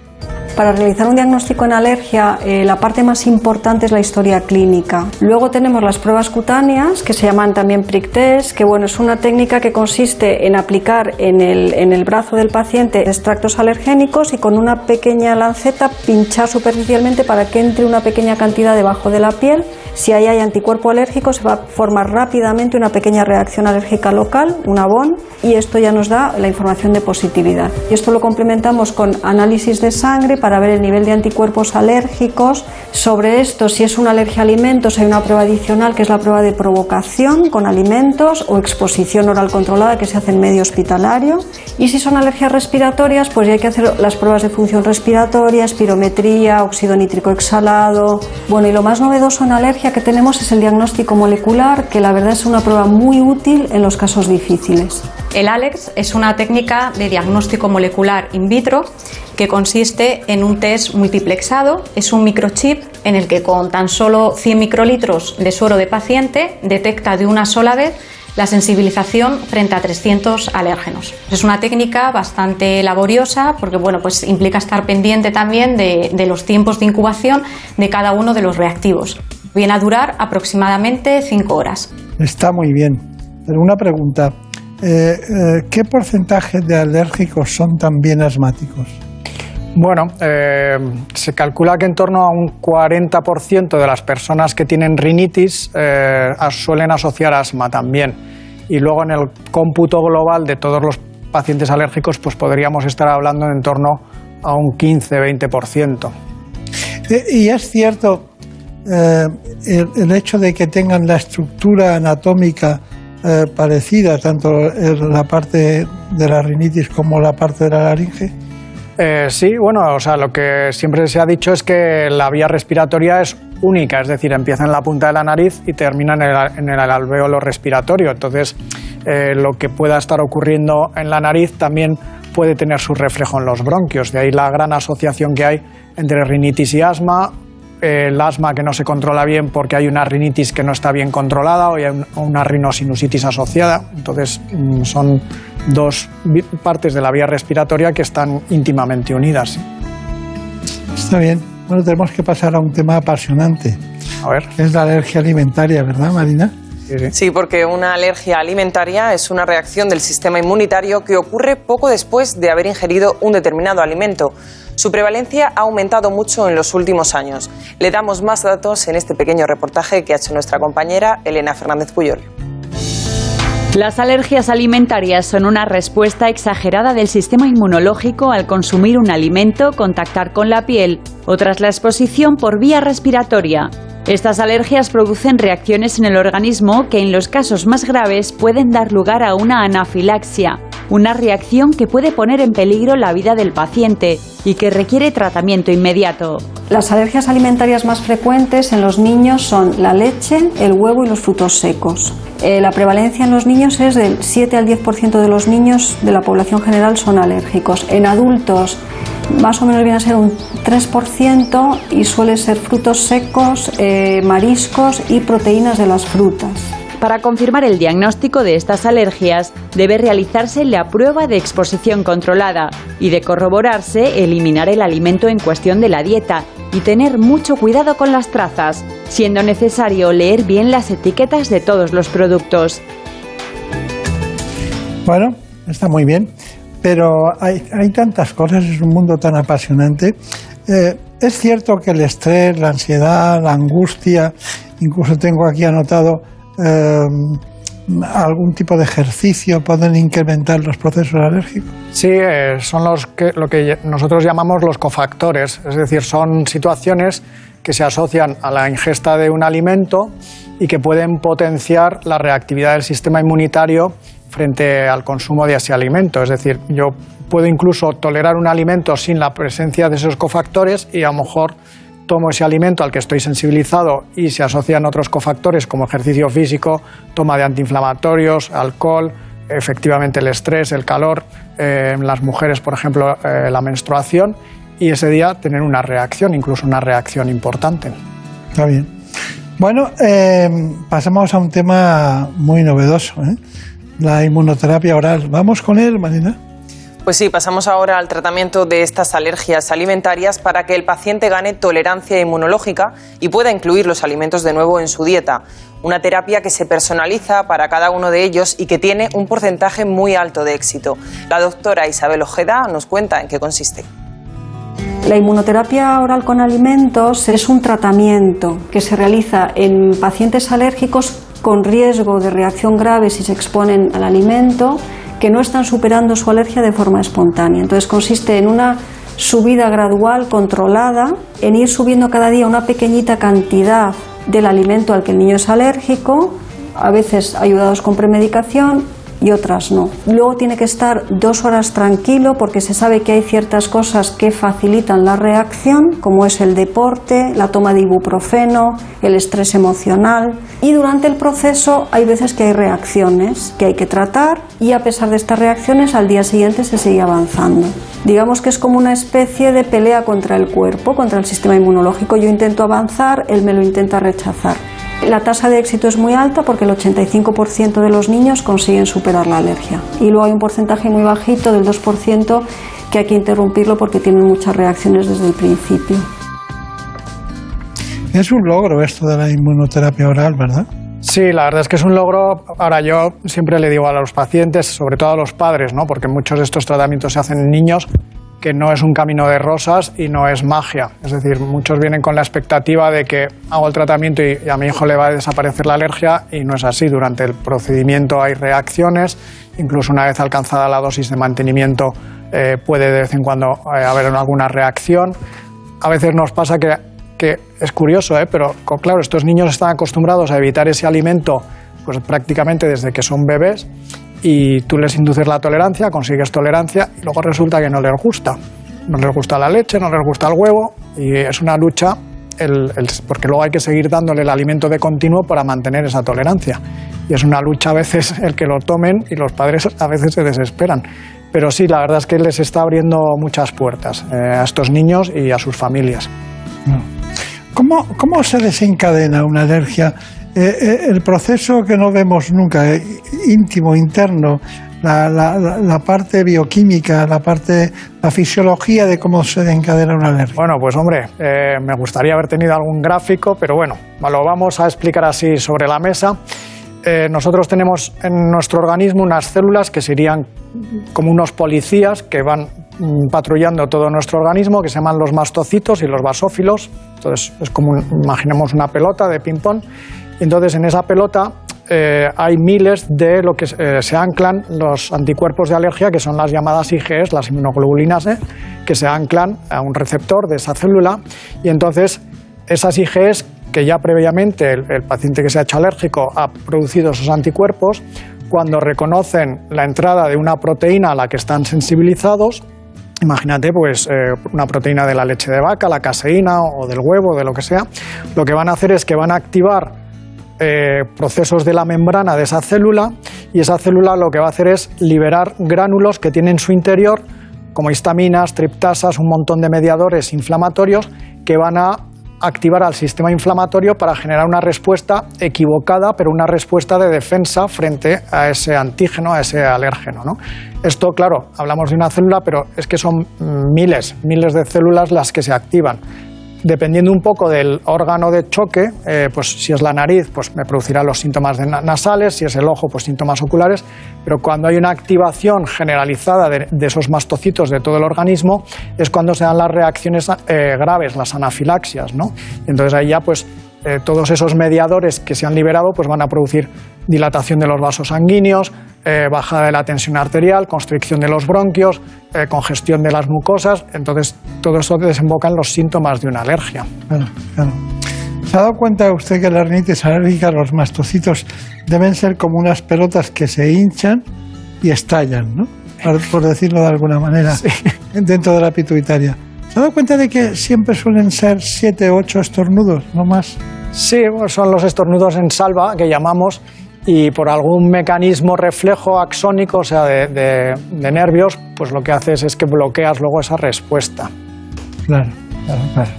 Para realizar un diagnóstico en alergia, eh, la parte más importante es la historia clínica. Luego tenemos las pruebas cutáneas, que se llaman también prick test, que bueno, es una técnica que consiste en aplicar en el, en el brazo del paciente extractos alergénicos y con una pequeña lanceta pinchar superficialmente para que entre una pequeña cantidad debajo de la piel. Si ahí hay anticuerpo alérgico, se va a formar rápidamente una pequeña reacción alérgica local, una BON, y esto ya nos da la información de positividad. Y esto lo complementamos con análisis de sangre para ver el nivel de anticuerpos alérgicos. Sobre esto, si es una alergia a alimentos, hay una prueba adicional que es la prueba de provocación con alimentos o exposición oral controlada que se hace en medio hospitalario. Y si son alergias respiratorias, pues ya hay que hacer las pruebas de función respiratoria, espirometría, óxido nítrico exhalado. Bueno, y lo más novedoso en alergia que tenemos es el diagnóstico molecular, que la verdad es una prueba muy útil en los casos difíciles. El ALEX es una técnica de diagnóstico molecular in vitro que consiste en un test multiplexado. Es un microchip en el que con tan solo 100 microlitros de suero de paciente detecta de una sola vez la sensibilización frente a 300 alérgenos. Es una técnica bastante laboriosa porque bueno, pues implica estar pendiente también de, de los tiempos de incubación de cada uno de los reactivos. Viene a durar aproximadamente 5 horas. Está muy bien. Pero una pregunta, eh, eh, ¿qué porcentaje de alérgicos son también asmáticos? Bueno, eh, se calcula que en torno a un 40% de las personas que tienen rinitis eh, suelen asociar asma también. Y luego en el cómputo global de todos los pacientes alérgicos, pues podríamos estar hablando en torno a un 15-20%. Eh, y es cierto eh, el, el hecho de que tengan la estructura anatómica eh, parecida, tanto la parte de la rinitis como la parte de la laringe. Eh, sí, bueno, o sea, lo que siempre se ha dicho es que la vía respiratoria es única, es decir, empieza en la punta de la nariz y termina en el, en el alvéolo respiratorio. Entonces, eh, lo que pueda estar ocurriendo en la nariz también puede tener su reflejo en los bronquios. De ahí la gran asociación que hay entre rinitis y asma. El asma que no se controla bien porque hay una rinitis que no está bien controlada o hay un- una rinosinusitis asociada. Entonces, mm, son dos partes de la vía respiratoria que están íntimamente unidas. Está bien. Bueno, tenemos que pasar a un tema apasionante. A ver. Es la alergia alimentaria, ¿verdad, Marina? Sí, porque una alergia alimentaria es una reacción del sistema inmunitario que ocurre poco después de haber ingerido un determinado alimento. Su prevalencia ha aumentado mucho en los últimos años. Le damos más datos en este pequeño reportaje que ha hecho nuestra compañera Elena Fernández Puyol. Las alergias alimentarias son una respuesta exagerada del sistema inmunológico al consumir un alimento, contactar con la piel o tras la exposición por vía respiratoria. Estas alergias producen reacciones en el organismo que en los casos más graves pueden dar lugar a una anafilaxia, una reacción que puede poner en peligro la vida del paciente y que requiere tratamiento inmediato. Las alergias alimentarias más frecuentes en los niños son la leche, el huevo y los frutos secos. Eh, la prevalencia en los niños es del 7 al 10% de los niños de la población general son alérgicos. En adultos más o menos viene a ser un 3% y suele ser frutos secos, eh, mariscos y proteínas de las frutas. Para confirmar el diagnóstico de estas alergias, debe realizarse la prueba de exposición controlada y de corroborarse, eliminar el alimento en cuestión de la dieta y tener mucho cuidado con las trazas, siendo necesario leer bien las etiquetas de todos los productos. Bueno, está muy bien, pero hay, tantas cosas, es un mundo tan apasionante. Eh, es cierto que el estrés, la ansiedad, la angustia, incluso tengo aquí anotado algún tipo de ejercicio pueden incrementar los procesos alérgicos. Sí, eh, son los que, lo que nosotros llamamos los cofactores, es decir, son situaciones que se asocian a la ingesta de un alimento y que pueden potenciar la reactividad del sistema inmunitario frente al consumo de ese alimento. Es decir, yo puedo incluso tolerar un alimento sin la presencia de esos cofactores y a lo mejor tomo ese alimento al que estoy sensibilizado y se asocian otros cofactores como ejercicio físico, toma de antiinflamatorios, alcohol, efectivamente el estrés, el calor, eh, las mujeres, por ejemplo, eh, la menstruación, y ese día tener una reacción, incluso una reacción importante. Está bien. Bueno, eh, pasamos a un tema muy novedoso, ¿eh? la inmunoterapia oral. ¿Vamos con él, Marina? Pues sí, pasamos ahora al tratamiento de estas alergias alimentarias para que el paciente gane tolerancia inmunológica y pueda incluir los alimentos de nuevo en su dieta. Una terapia que se personaliza para cada uno de ellos y que tiene un porcentaje muy alto de éxito. La doctora Isabel Ojeda nos cuenta en qué consiste. La inmunoterapia oral con alimentos es un tratamiento que se realiza en pacientes alérgicos con riesgo de reacción grave si se exponen al alimento que no están superando su alergia de forma espontánea. Entonces consiste en una subida gradual, controlada, en ir subiendo cada día una pequeñita cantidad del alimento al que el niño es alérgico, a veces ayudados con premedicación y otras no. Luego tiene que estar dos horas tranquilo porque se sabe que hay ciertas cosas que facilitan la reacción, como es el deporte, la toma de ibuprofeno, el estrés emocional. Y durante el proceso hay veces que hay reacciones que hay que tratar y a pesar de estas reacciones al día siguiente se sigue avanzando. Digamos que es como una especie de pelea contra el cuerpo, contra el sistema inmunológico. Yo intento avanzar, él me lo intenta rechazar. La tasa de éxito es muy alta porque el 85% de los niños consiguen superar la alergia. Y luego hay un porcentaje muy bajito del 2% que hay que interrumpirlo porque tienen muchas reacciones desde el principio. Es un logro esto de la inmunoterapia oral, ¿verdad? Sí, la verdad es que es un logro. Ahora yo siempre le digo a los pacientes, sobre todo a los padres, ¿no? porque muchos de estos tratamientos se hacen en niños, que no es un camino de rosas y no es magia. Es decir, muchos vienen con la expectativa de que hago el tratamiento y, a mi hijo le va a desaparecer la alergia y no es así. Durante el procedimiento hay reacciones, incluso una vez alcanzada la dosis de mantenimiento eh, puede de vez en cuando eh, haber alguna reacción. A veces nos pasa que, que es curioso, ¿eh? pero claro, estos niños están acostumbrados a evitar ese alimento pues prácticamente desde que son bebés y tú les induces la tolerancia, consigues tolerancia y luego resulta que no les gusta. No les gusta la leche, no les gusta el huevo y es una lucha porque luego hay que seguir dándole el alimento de continuo para mantener esa tolerancia. Y es una lucha a veces el que lo tomen y los padres a veces se desesperan. Pero sí, la verdad es que les está abriendo muchas puertas eh, a estos niños y a sus familias. ¿Cómo, ¿Cómo se desencadena una alergia eh, eh, el proceso que no vemos nunca, eh, íntimo, interno, la, parte bioquímica, la parte, la fisiología de cómo se encadena una alergia. Bueno, pues hombre, me gustaría haber tenido algún gráfico, pero bueno, lo vamos a explicar así sobre la mesa. nosotros tenemos en nuestro organismo unas células que serían como unos policías que van mm, patrullando todo nuestro organismo, que se llaman los mastocitos y los basófilos. Entonces, es como, imaginemos una pelota de ping-pong entonces, en esa pelota eh, hay miles de lo que eh, se anclan los anticuerpos de alergia, que son las llamadas IgEs, las inmunoglobulinas E, que se anclan a un receptor de esa célula. Y entonces, esas IgEs, que ya previamente el, paciente que se ha hecho alérgico ha producido esos anticuerpos, cuando reconocen la entrada de una proteína a la que están sensibilizados, Imagínate, pues, eh, una proteína de la leche de vaca, la caseína o del huevo, de lo que sea. Lo que van a hacer es que van a activar eh, procesos de la membrana de esa célula y esa célula lo que va a hacer es liberar gránulos que tiene en su interior, como histaminas, triptasas, un montón de mediadores inflamatorios que van a activar al sistema inflamatorio para generar una respuesta equivocada, pero una respuesta de defensa frente a ese antígeno, a ese alérgeno. Esto, claro, hablamos de una célula, pero es que son miles, miles de células las que se activan dependiendo un poco del órgano de choque, eh, pues si es la nariz, pues me producirá los síntomas nasales, si es el ojo, pues síntomas oculares, pero cuando hay una activación generalizada de, esos mastocitos de todo el organismo, es cuando se dan las reacciones eh, graves, las anafilaxias, ¿no? entonces ahí ya pues eh, todos esos mediadores que se han liberado pues van a producir dilatación de los vasos sanguíneos, eh, bajada de la tensión arterial, constricción de los bronquios, eh, congestión de las mucosas. Entonces, todo eso desemboca en los síntomas de una alergia. ¿Se ha dado cuenta usted que la rinitis alérgica, los mastocitos, deben ser como unas pelotas que se hinchan y estallan, ¿no? Por, por decirlo de alguna manera, dentro de la pituitaria. ¿Se ha dado cuenta de que siempre suelen ser siete o ocho estornudos, no más? Sí, son los estornudos en salva que llamamos y por algún mecanismo reflejo axónico, o sea, de, de- de nervios, pues lo que haces es que bloqueas luego esa respuesta. Claro, claro, claro.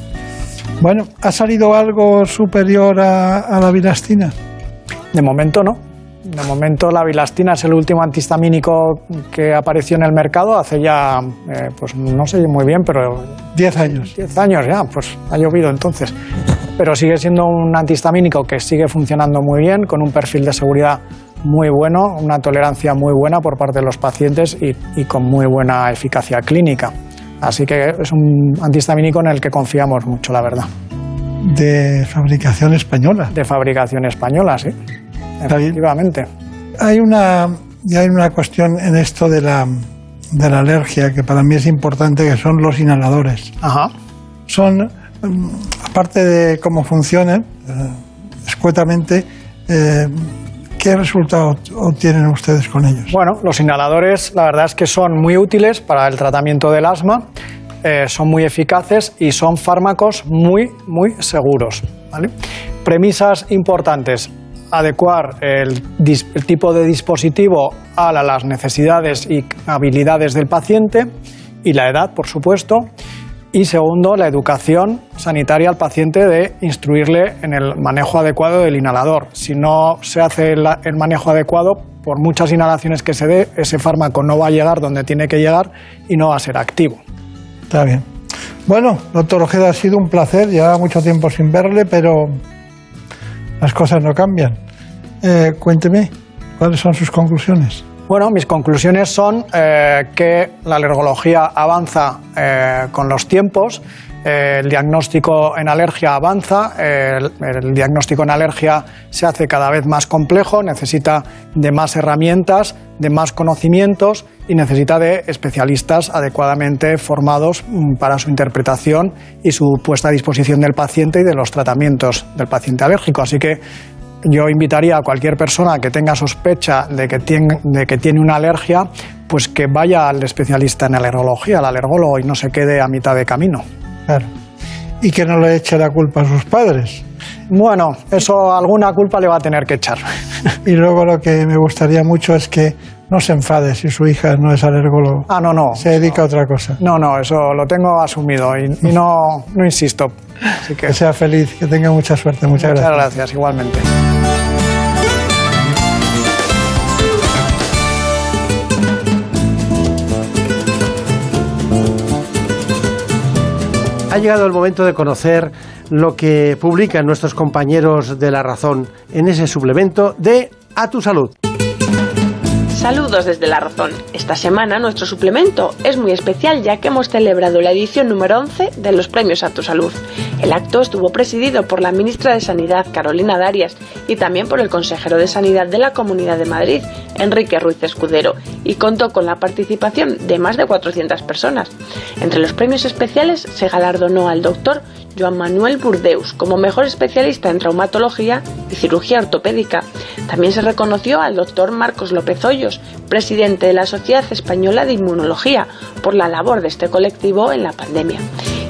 Bueno, ¿ha salido algo superior a, a la vilastina? De momento no. De momento la bilastina es el último antihistamínico que apareció en el mercado hace ya, eh, pues no sé muy bien, pero... 10 años. 10 años ya, pues ha llovido entonces. Pero sigue siendo un antihistamínico que sigue funcionando muy bien, con un perfil de seguridad muy bueno, una tolerancia muy buena por parte de los pacientes y, y con muy buena eficacia clínica. Así que es un antihistamínico en el que confiamos mucho, la verdad. De fabricación española. De fabricación española, sí. Efectivamente. Hay una, y hay una cuestión en esto de la, de la alergia que para mí es importante, que son los inhaladores. Ajá. Son, mm, aparte de cómo funcionan, eh, escuetamente, eh, ¿qué resultado obtienen ustedes con ellos? Bueno, los inhaladores la verdad es que son muy útiles para el tratamiento del asma, eh, son muy eficaces y son fármacos muy, muy seguros. ¿vale? Premisas importantes. Adecuar el, tipo de dispositivo a la- las necesidades y habilidades del paciente y la edad, por supuesto. Y segundo, la educación sanitaria al paciente de instruirle en el manejo adecuado del inhalador. Si no se hace el, el manejo adecuado, por muchas inhalaciones que se dé, ese fármaco no va a llegar donde tiene que llegar y no va a ser activo. Está bien. Bueno, doctor Ojeda, ha sido un placer. Llevaba mucho tiempo sin verle, pero las cosas no cambian. Eh, cuénteme, ¿cuáles son sus conclusiones? Bueno, mis conclusiones son eh, que la alergología avanza eh, con los tiempos, eh, el diagnóstico en alergia avanza, el, el diagnóstico en alergia se hace cada vez más complejo, necesita de más herramientas, de más conocimientos y necesita de especialistas adecuadamente formados mm, para su interpretación y su puesta a disposición del paciente y de los tratamientos del paciente alérgico. Así que yo invitaría a cualquier persona que tenga sospecha de que tiene, de que tiene una alergia, pues que vaya al especialista en alergología, al alergólogo, y no se quede a mitad de camino. Claro. Y que no le eche la culpa a sus padres. Bueno, eso alguna culpa le va a tener que echar. Y luego lo que me gustaría mucho es que no se enfade si su hija no es alergólogo. Ah, no, no. Se dedica a otra cosa. No, no, eso lo tengo asumido y, y no, no insisto. Así que, Que sea feliz, que tenga mucha suerte. Muchas, muchas gracias. gracias, igualmente. Ha llegado el momento de conocer lo que publican nuestros compañeros de La Razón en ese suplemento de A tu Salud. Saludos desde La Razón. Esta semana nuestro suplemento es muy especial ya que hemos celebrado la edición número 11 de los premios a tu salud. El acto estuvo presidido por la ministra de Sanidad, Carolina Darias, y también por el consejero de Sanidad de la Comunidad de Madrid, Enrique Ruiz Escudero, y contó con la participación de más de 400 personas. Entre los premios especiales se galardonó al doctor Joan Manuel Burdeus como mejor especialista en traumatología y cirugía ortopédica. También se reconoció al doctor Marcos López Hoyos, presidente de la Sociedad Española de Inmunología, por la labor de este colectivo en la pandemia.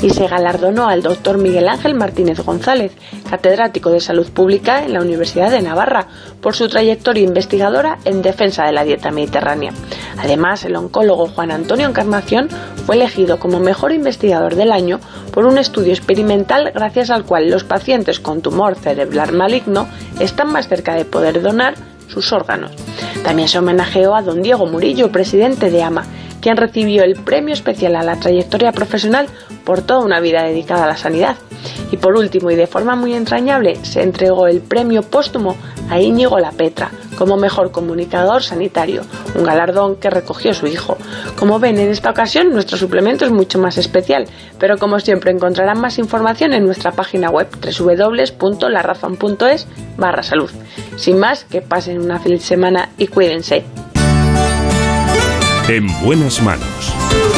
Y se galardonó al doctor Miguel Ángel Martínez González, catedrático de Salud Pública en la Universidad de Navarra, por su trayectoria investigadora en defensa de la dieta mediterránea. Además, el oncólogo Juan Antonio Encarnación fue elegido como mejor investigador del año por un estudio experimental gracias al cual los pacientes con tumor cerebral maligno están más cerca de poder donar sus órganos. También se homenajeó a don Diego Murillo, presidente de AMA, recibió el premio especial a la trayectoria profesional por toda una vida dedicada a la sanidad. Y por último, y de forma muy entrañable, se entregó el premio póstumo a Íñigo Lapetra como mejor comunicador sanitario, un galardón que recogió su hijo. Como ven, en esta ocasión nuestro suplemento es mucho más especial, pero como siempre encontrarán más información en nuestra página web www.larazón.es barra salud. Sin más, que pasen una feliz semana y cuídense. En buenas manos.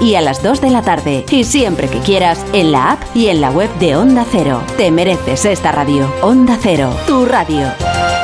y a las 2 de la tarde. Y siempre que quieras, en la app y en la web de Onda Cero. Te mereces esta radio. Onda Cero, tu radio.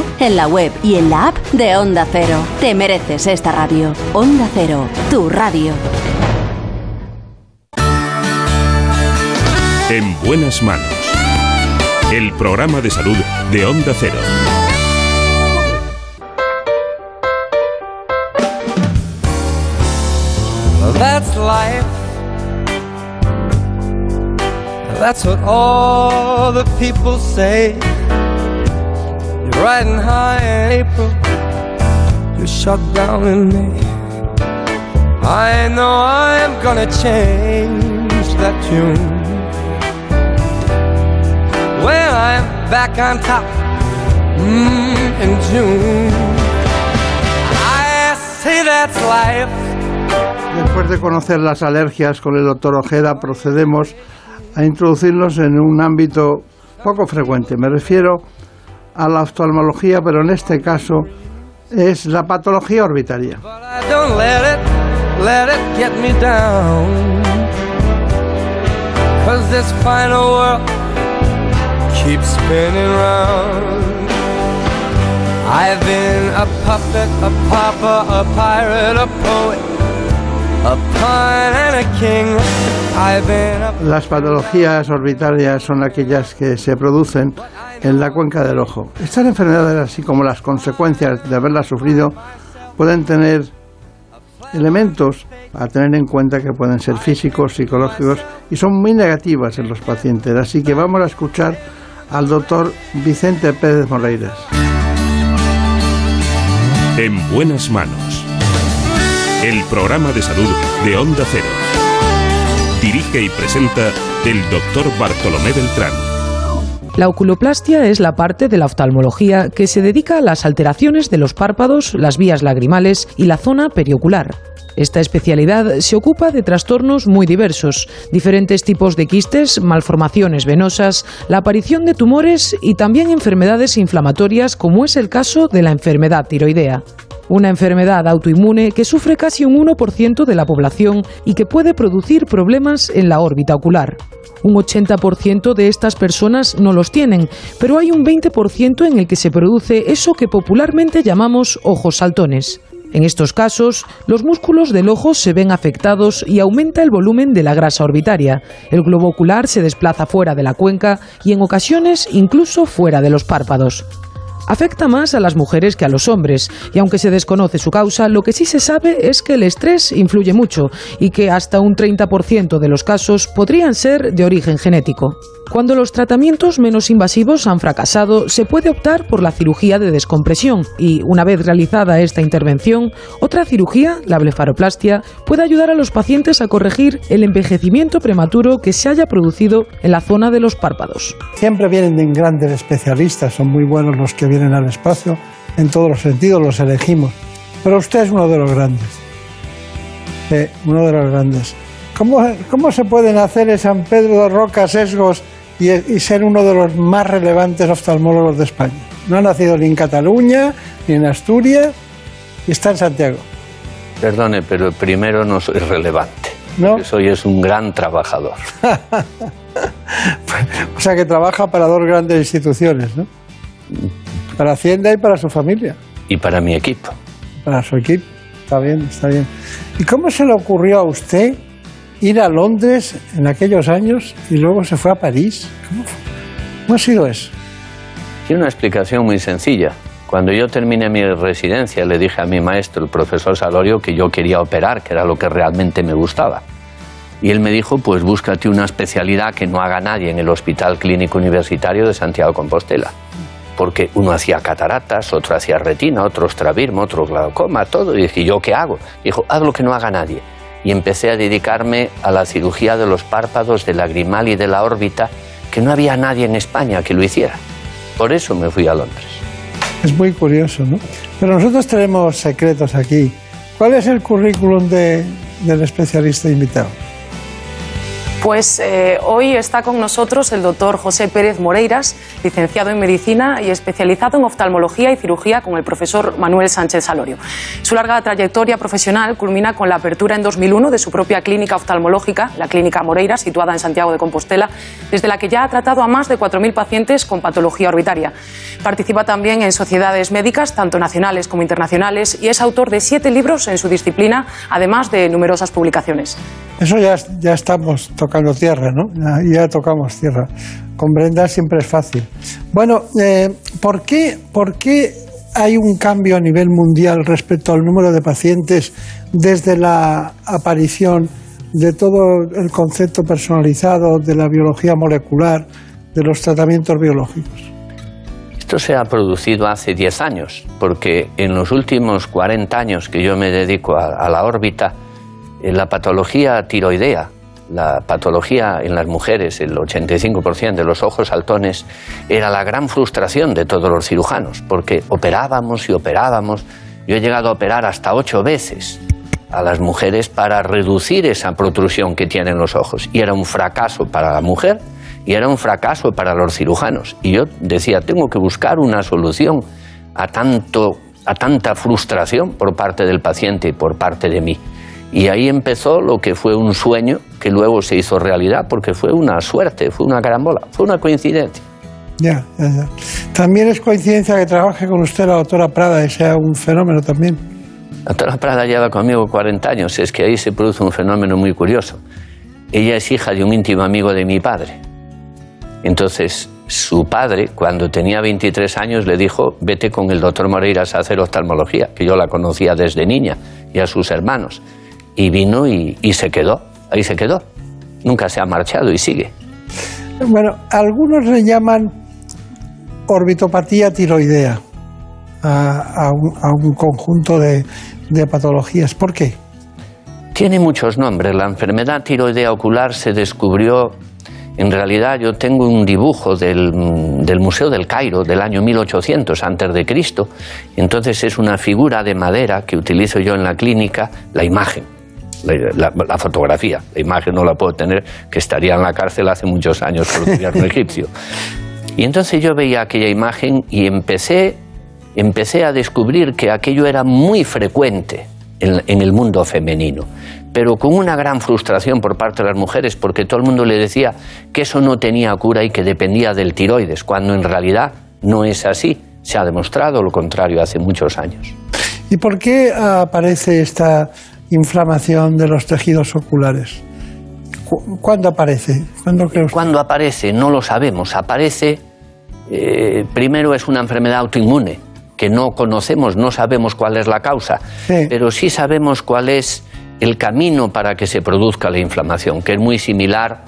en la web y en la app de Onda Cero. Te mereces esta radio. Onda Cero, tu radio. En buenas manos. El programa de salud de Onda Cero. That's life. That's what all the people say. Riding high in April. You're shut down in May. I know I'm gonna change that tune. When I'm back on top mm, in June. I say that's life. Después de conocer las alergias con el doctor Ojeda, procedemos a introducirnos en un ámbito poco frecuente. Me refiero a la oftalmología, pero en este caso es la patología orbitaria. I've been a puppet, a pauper, a pirate, a poet, Las patologías orbitarias son aquellas que se producen en la cuenca del ojo. Estas enfermedades, así como las consecuencias de haberlas sufrido, pueden tener elementos a tener en cuenta que pueden ser físicos, psicológicos y son muy negativas en los pacientes. Así que vamos a escuchar al doctor Vicente Pérez Moreiras. En buenas manos. El programa de salud de Onda Cero. Dirige y presenta el doctor Bartolomé Beltrán. La oculoplastia es la parte de la oftalmología que se dedica a las alteraciones de los párpados, las vías lagrimales y la zona periocular. Esta especialidad se ocupa de trastornos muy diversos, diferentes tipos de quistes, malformaciones venosas, la aparición de tumores y también enfermedades inflamatorias como es el caso de la enfermedad tiroidea. Una enfermedad autoinmune que sufre casi un 1% de la población y que puede producir problemas en la órbita ocular. Un 80% de estas personas no los tienen, pero hay un 20% en el que se produce eso que popularmente llamamos ojos saltones. En estos casos, los músculos del ojo se ven afectados y aumenta el volumen de la grasa orbitaria. El globo ocular se desplaza fuera de la cuenca y en ocasiones incluso fuera de los párpados. Afecta más a las mujeres que a los hombres, y aunque se desconoce su causa, lo que sí se sabe es que el estrés influye mucho y que hasta un 30% de los casos podrían ser de origen genético. Cuando los tratamientos menos invasivos han fracasado, se puede optar por la cirugía de descompresión y, una vez realizada esta intervención, otra cirugía, la blefaroplastia, puede ayudar a los pacientes a corregir el envejecimiento prematuro que se haya producido en la zona de los párpados. Siempre vienen de grandes especialistas, son muy buenos los que vienen al espacio, en todos los sentidos los elegimos. Pero usted es uno de los grandes. Sí, uno de los grandes. ¿Cómo, cómo se pueden hacer en San Pedro de Roca sesgos y, y ser uno de los más relevantes oftalmólogos de España? No ha nacido ni en Cataluña, ni en Asturias, y está en Santiago. Perdone, pero primero no soy relevante. ¿No? Soy es un gran trabajador. O sea que trabaja para dos grandes instituciones, ¿no? Para Hacienda y para su familia. Y para mi equipo. para su equipo. Está bien, está bien. ¿Y cómo se le ocurrió a usted ir a Londres en aquellos años y luego se fue a París? ¿Cómo? ¿Cómo ha sido eso? Tiene una explicación muy sencilla. Cuando yo terminé mi residencia, le dije a mi maestro, el profesor Salorio, que yo quería operar, que era lo que realmente me gustaba. Y él me dijo, pues búscate una especialidad que no haga nadie en el Hospital Clínico Universitario de Santiago de Compostela. Porque uno hacía cataratas, otro hacía retina, otro estrabismo, otro glaucoma, todo. Y dije, ¿yo qué hago? Dijo, haz lo que no haga nadie. Y empecé a dedicarme a la cirugía de los párpados, del lagrimal y de la órbita, que no había nadie en España que lo hiciera. Por eso me fui a Londres. Es muy curioso, ¿no? Pero nosotros tenemos secretos aquí. ¿Cuál es el currículum de- del especialista invitado? Pues eh, hoy está con nosotros el doctor José Pérez Moreiras, licenciado en medicina y especializado en oftalmología y cirugía con el profesor Manuel Sánchez Salorio. Su larga trayectoria profesional culmina con la apertura en 2001 de su propia clínica oftalmológica, la Clínica Moreiras, situada en Santiago de Compostela, desde la que ya ha tratado a más de 4.000 pacientes con patología orbitaria. Participa también en sociedades médicas, tanto nacionales como internacionales, y es autor de siete libros en su disciplina, además de numerosas publicaciones. Eso ya, ya estamos tierra, ¿no? Ya, ya tocamos tierra. Con Brenda siempre es fácil. Bueno, eh, ¿por, qué, ¿por qué hay un cambio a nivel mundial respecto al número de pacientes desde la aparición de todo el concepto personalizado de la biología molecular, de los tratamientos biológicos? Esto se ha producido hace 10 años, porque en los últimos 40 años que yo me dedico a, a la órbita, eh, la patología tiroidea, la patología en las mujeres, el 85% de los ojos saltones, era la gran frustración de todos los cirujanos, porque operábamos y operábamos. Yo he llegado a operar hasta ocho veces a las mujeres para reducir esa protrusión que tienen los ojos. Y era un fracaso para la mujer y era un fracaso para los cirujanos. Y yo decía, tengo que buscar una solución a, tanto, a tanta frustración por parte del paciente y por parte de mí. Y ahí empezó lo que fue un sueño que luego se hizo realidad porque fue una suerte, fue una carambola, fue una coincidencia. Ya, ya, ya. También es coincidencia que trabaje con usted la doctora Prada y sea un fenómeno también. La doctora Prada lleva conmigo 40 años, es que ahí se produce un fenómeno muy curioso. Ella es hija de un íntimo amigo de mi padre. Entonces, su padre, cuando tenía 23 años, le dijo, vete con el doctor Moreiras a hacer oftalmología, que yo la conocía desde niña, y a sus hermanos. Y vino y, y se quedó, ahí se quedó. Nunca se ha marchado y sigue. Bueno, algunos le llaman orbitopatía tiroidea a, a un, a un conjunto de, de patologías. ¿Por qué? Tiene muchos nombres. La enfermedad tiroidea ocular se descubrió, en realidad yo tengo un dibujo del, del Museo del Cairo del año 1800 antes de Cristo. Entonces es una figura de madera que utilizo yo en la clínica, la imagen. La, fotografía, la imagen no la puedo tener, que estaría en la cárcel hace muchos años por el gobierno egipcio. Y entonces yo veía aquella imagen y empecé, empecé a descubrir que aquello era muy frecuente en, en el mundo femenino, pero con una gran frustración por parte de las mujeres, porque todo el mundo le decía que eso no tenía cura y que dependía del tiroides, cuando en realidad no es así. Se ha demostrado lo contrario hace muchos años. ¿Y por qué aparece esta inflamación de los tejidos oculares? ¿Cu- ¿Cuándo aparece? ¿Cuándo? ¿Cuándo aparece? No lo sabemos. Aparece, eh, primero es una enfermedad autoinmune, que no conocemos, no sabemos cuál es la causa, pero sí sabemos cuál es el camino para que se produzca la inflamación, que es muy similar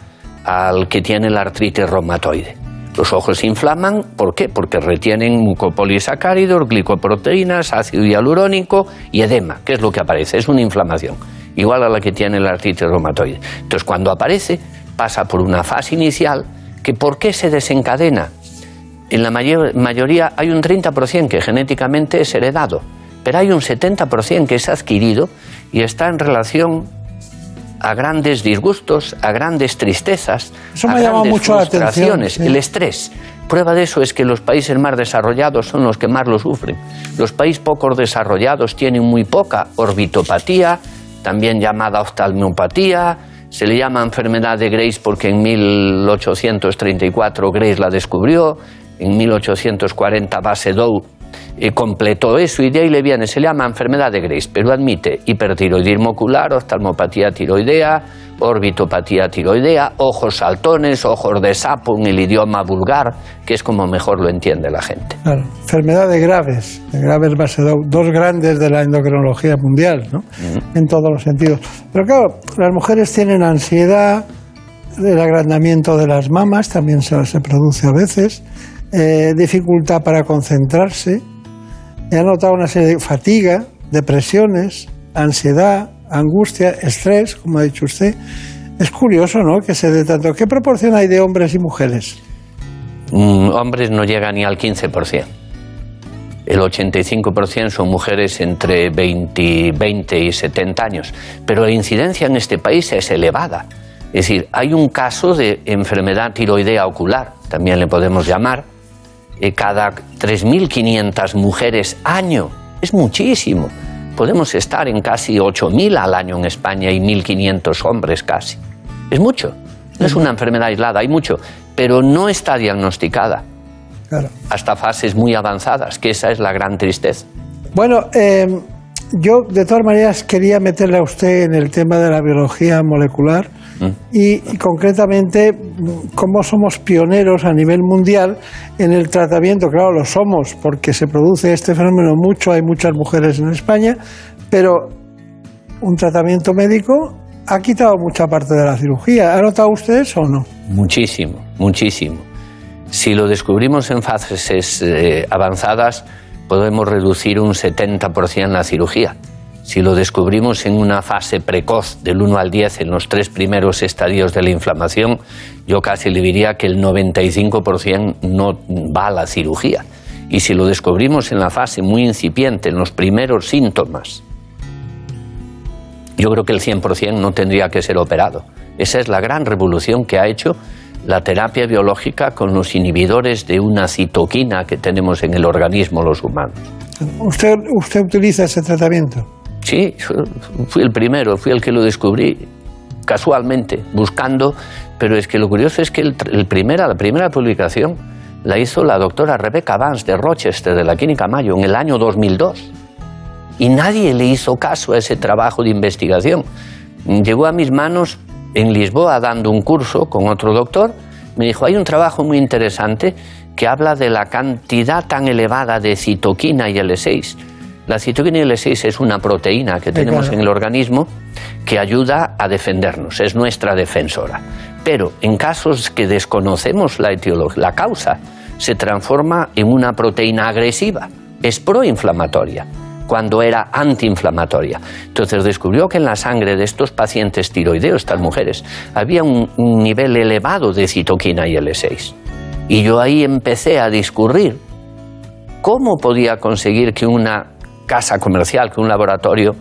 al que tiene la artritis reumatoide. Los ojos se inflaman, ¿por qué? Porque retienen mucopolisacáridos, glicoproteínas, ácido hialurónico y edema, que es lo que aparece, es una inflamación, igual a la que tiene la artritis reumatoide. Entonces, cuando aparece, pasa por una fase inicial que ¿por qué se desencadena? En la mayor- mayoría hay un 30% que genéticamente es heredado, pero hay un 70% que es adquirido y está en relación a grandes disgustos, a grandes tristezas, Eso a me grandes mucho la atención, frustraciones, sí. el estrés. Prueba de eso es que los países más desarrollados son los que más lo sufren. Los países poco desarrollados tienen muy poca orbitopatía, también llamada oftalmiopatía. Se le llama enfermedad de Grace porque en 1834 Grace la descubrió, en 1840 Basedow completó eso y de ahí le viene, se le llama enfermedad de Grace, pero admite hipertiroidismo ocular, oftalmopatía tiroidea, orbitopatía tiroidea, ojos saltones, ojos de sapo en el idioma vulgar, que es como mejor lo entiende la gente. Claro, enfermedades graves, de graves base dos grandes de la endocrinología mundial, ¿no? En todos los sentidos. Pero claro, las mujeres tienen ansiedad, el agrandamiento de las mamas también se, se produce a veces, eh, dificultad para concentrarse, he notado una serie de fatiga, depresiones, ansiedad, angustia, estrés, como ha dicho usted. Es curioso, ¿no? Que se dé tanto. ¿Qué proporción hay de hombres y mujeres? Mm, hombres no llegan ni al 15%. El 85% son mujeres entre 20, 20 y 70 años. Pero la incidencia en este país es elevada. Es decir, hay un caso de enfermedad tiroidea ocular, también le podemos llamar, eh, cada 3.500 mujeres año. Es muchísimo. Podemos estar en casi 8.000 al año en España y 1.500 hombres casi. Es mucho. No es una enfermedad aislada, hay mucho, pero no está diagnosticada. Hasta fases muy avanzadas, que esa es la gran tristeza. Bueno, eh, yo de todas maneras quería meterle a usted en el tema de la biología molecular y, y concretamente cómo somos pioneros a nivel mundial en el tratamiento. Claro, lo somos porque se produce este fenómeno mucho, hay muchas mujeres en España, pero un tratamiento médico ha quitado mucha parte de la cirugía. ¿Ha notado usted eso o no? Muchísimo, muchísimo. Si lo descubrimos en fases eh, avanzadas, podemos reducir un 70% la cirugía. Si lo descubrimos en una fase precoz del 1 al 10 en los tres primeros estadios de la inflamación, yo casi le diría que el 95% no va a la cirugía. Y si lo descubrimos en la fase muy incipiente, en los primeros síntomas, yo creo que el 100% no tendría que ser operado. Esa es la gran revolución que ha hecho la terapia biológica con los inhibidores de una citoquina que tenemos en el organismo los humanos. ¿Usted, usted utiliza ese tratamiento? Sí, fui el primero, fui el que lo descubrí casualmente, buscando, pero es que lo curioso es que el, el primera, la primera publicación la hizo la doctora Rebecca Vance de Rochester, de la Clínica Mayo, en el año 2002. Y nadie le hizo caso a ese trabajo de investigación. Llegó a mis manos en Lisboa dando un curso con otro doctor. Me dijo, hay un trabajo muy interesante que habla de la cantidad tan elevada de citoquina y L6. La citoquina y L6 es una proteína que tenemos en el organismo que ayuda a defendernos, es nuestra defensora. Pero en casos que desconocemos la etiología, la causa, se transforma en una proteína agresiva, es proinflamatoria cuando era antiinflamatoria. Entonces descubrió que en la sangre de estos pacientes tiroideos, estas mujeres, había un, un nivel elevado de citoquina y L6. Y yo ahí empecé a discurrir cómo podía conseguir que una casa comercial, que un laboratorio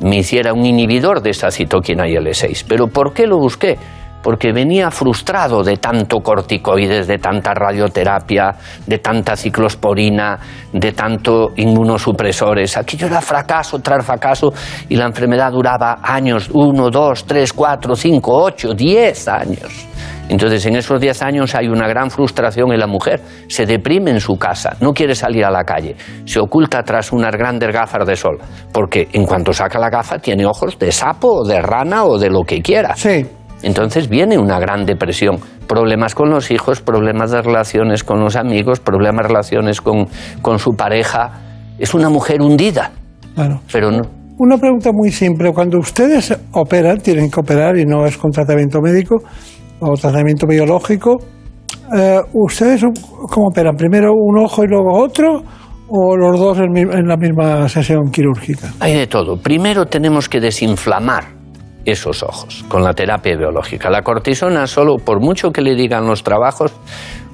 me hiciera un inhibidor de esa citoquina y L6. Pero ¿por qué lo busqué? porque venía frustrado de tanto corticoides, de tanta radioterapia, de tanta ciclosporina, de tanto inmunosupresores. Aquello era fracaso tras fracaso y la enfermedad duraba años, uno, dos, tres, cuatro, cinco, ocho, diez años. Entonces, en esos diez años hay una gran frustración en la mujer. Se deprime en su casa, no quiere salir a la calle, se oculta tras unas grandes gafas de sol, porque en cuanto saca la gafa tiene ojos de sapo o de rana o de lo que quiera. Sí. Entonces viene una gran depresión, problemas con los hijos, problemas de relaciones con los amigos, problemas de relaciones con, con su pareja. Es una mujer hundida. Claro. Pero no. Una pregunta muy simple. Cuando ustedes operan, tienen que operar y no es con tratamiento médico o tratamiento biológico, eh, ¿ustedes cómo operan? ¿Primero un ojo y luego otro? ¿O los dos en, en la misma sesión quirúrgica? Hay de todo. Primero tenemos que desinflamar esos ojos con la terapia biológica. La cortisona, solo por mucho que le digan los trabajos,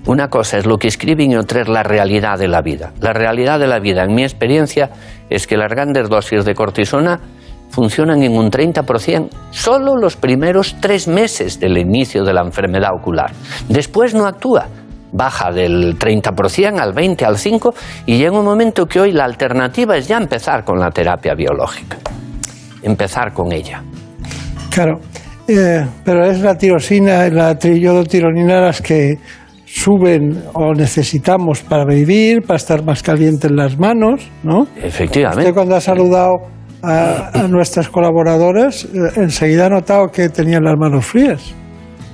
una cosa es lo que escriben y otra es la realidad de la vida. La realidad de la vida, en mi experiencia, es que las grandes dosis de cortisona funcionan en un 30% solo los primeros tres meses del inicio de la enfermedad ocular. Después no actúa. Baja del 30% al 20, al 5 y llega un momento que hoy la alternativa es ya empezar con la terapia biológica. Empezar con ella. Claro. Eh, pero es la tirosina la triiodotironina las que suben o necesitamos para vivir, para estar más calientes las manos, ¿no? Efectivamente. Usted cuando ha saludado a, a nuestras colaboradoras, eh, enseguida ha notado que tenían las manos frías.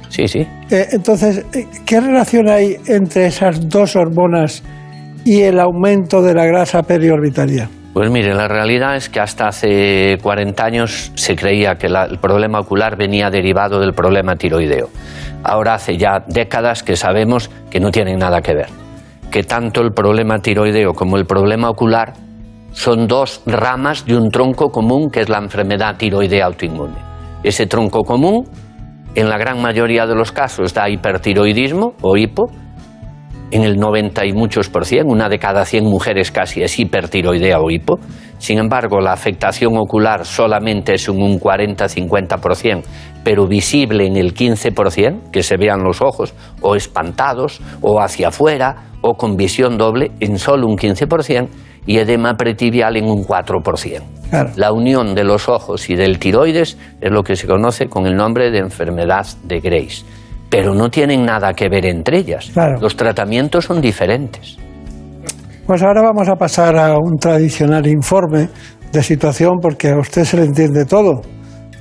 Sí, sí. Eh, entonces, eh, ¿qué relación hay entre esas dos hormonas y el aumento de la grasa periorbitaria? Pues mire, la realidad es que hasta hace 40 años se creía que la- el problema ocular venía derivado del problema tiroideo. Ahora hace ya décadas que sabemos que no tienen nada que ver. Que tanto el problema tiroideo como el problema ocular son dos ramas de un tronco común que es la enfermedad tiroidea autoinmune. Ese tronco común, en la gran mayoría de los casos, da hipertiroidismo o hipo, en el 90 y muchos por cien, una de cada 100 mujeres casi es hipertiroidea o hipo. Sin embargo, la afectación ocular solamente es un 40-50%, pero visible en el 15%, que se vean los ojos o espantados o hacia afuera o con visión doble en solo un 15% y edema pretibial en un 4%. La unión de los ojos y del tiroides es lo que se conoce con el nombre de enfermedad de Grace. Pero no tienen nada que ver entre ellas. Los tratamientos son diferentes. Pues ahora vamos a pasar a un tradicional informe de situación porque a usted se le entiende todo,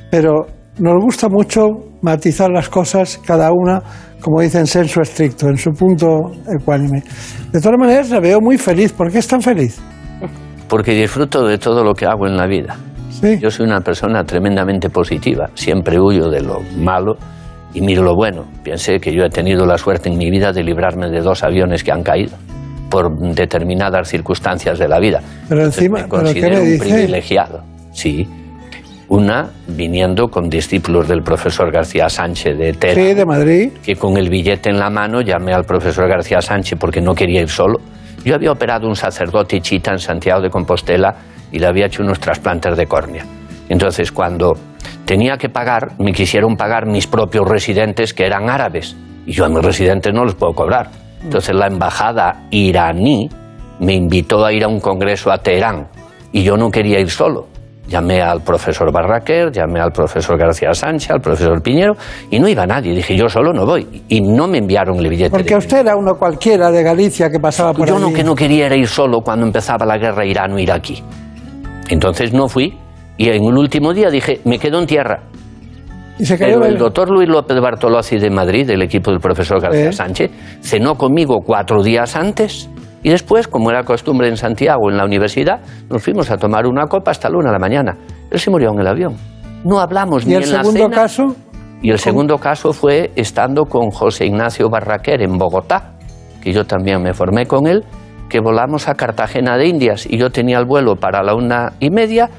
pero nos gusta mucho matizar las cosas cada una, como dicen, senso estricto, en su punto ecuánime. De todas maneras, la veo muy feliz. ¿Por qué es tan feliz? Porque disfruto de todo lo que hago en la vida. Yo soy una persona tremendamente positiva. Siempre huyo de lo malo y miro lo bueno. Piense que yo he tenido la suerte en mi vida de librarme de dos aviones que han caído por determinadas circunstancias de la vida. Pero encima, Me ¿pero qué considero un privilegiado. Sí. Una viniendo con discípulos del profesor García Sánchez de Tera, Sí, de Madrid. que con el billete en la mano llamé al profesor García Sánchez porque no quería ir solo. Yo había operado un sacerdote chita en Santiago de Compostela y le había hecho unos trasplantes de córnea. Entonces, cuando tenía que pagar, me quisieron pagar mis propios residentes que eran árabes. Y yo a mis residentes no los puedo cobrar. Entonces, la embajada iraní me invitó a ir a un congreso a Teherán y yo no quería ir solo. Llamé al profesor Barraquer, llamé al profesor García Sánchez, al profesor Piñero y no iba nadie. Dije, yo solo no voy. Y no me enviaron el billete. Porque usted era uno cualquiera de Galicia que pasaba por Yo allí. lo que no quería era ir solo cuando empezaba la guerra irano-iraquí. Entonces no fui y en un último día dije, me quedo en tierra. Y se Pero el el- doctor Luis López Bartolozzi de Madrid, del equipo del profesor García Eh. Sánchez, cenó conmigo cuatro días antes y después, como era costumbre en Santiago, en la universidad, nos fuimos a tomar una copa hasta la una de la mañana. Él se murió en el avión. No hablamos ¿Y ni el en la segundo cena. caso? Y el segundo caso fue estando con José Ignacio Barraquer en Bogotá, que yo también me formé con él, que volamos a Cartagena de Indias y yo tenía el vuelo para la una y media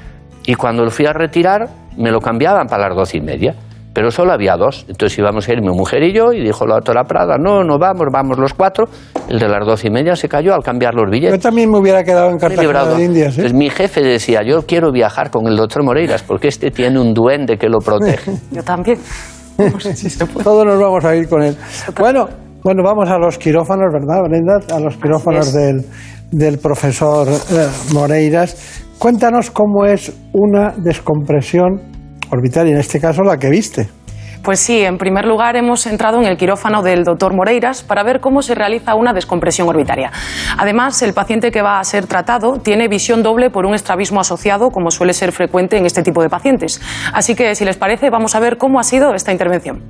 y cuando lo fui a retirar me lo cambiaban para las doce y media. Pero solo había dos, entonces íbamos a ir mi mujer y yo y dijo la doctora Prada, no, no vamos, vamos los cuatro. El de las doce y media se cayó al cambiar los billetes. Yo también me hubiera quedado en Cartagena de Indias. ¿eh? Pues mi jefe decía, yo quiero viajar con el doctor Moreiras porque este tiene un duende que lo protege. Yo también. Todos nos vamos a ir con él. Bueno, bueno, vamos a los quirófanos, ¿verdad, Brenda? A los quirófanos del, del profesor eh, Moreiras. Cuéntanos cómo es una descompresión orbital, y en este caso la que viste. Pues sí, en primer lugar hemos entrado en el quirófano del doctor Moreiras para ver cómo se realiza una descompresión orbitaria. Además, el paciente que va a ser tratado tiene visión doble por un estrabismo asociado, como suele ser frecuente en este tipo de pacientes. Así que, si les parece, vamos a ver cómo ha sido esta intervención.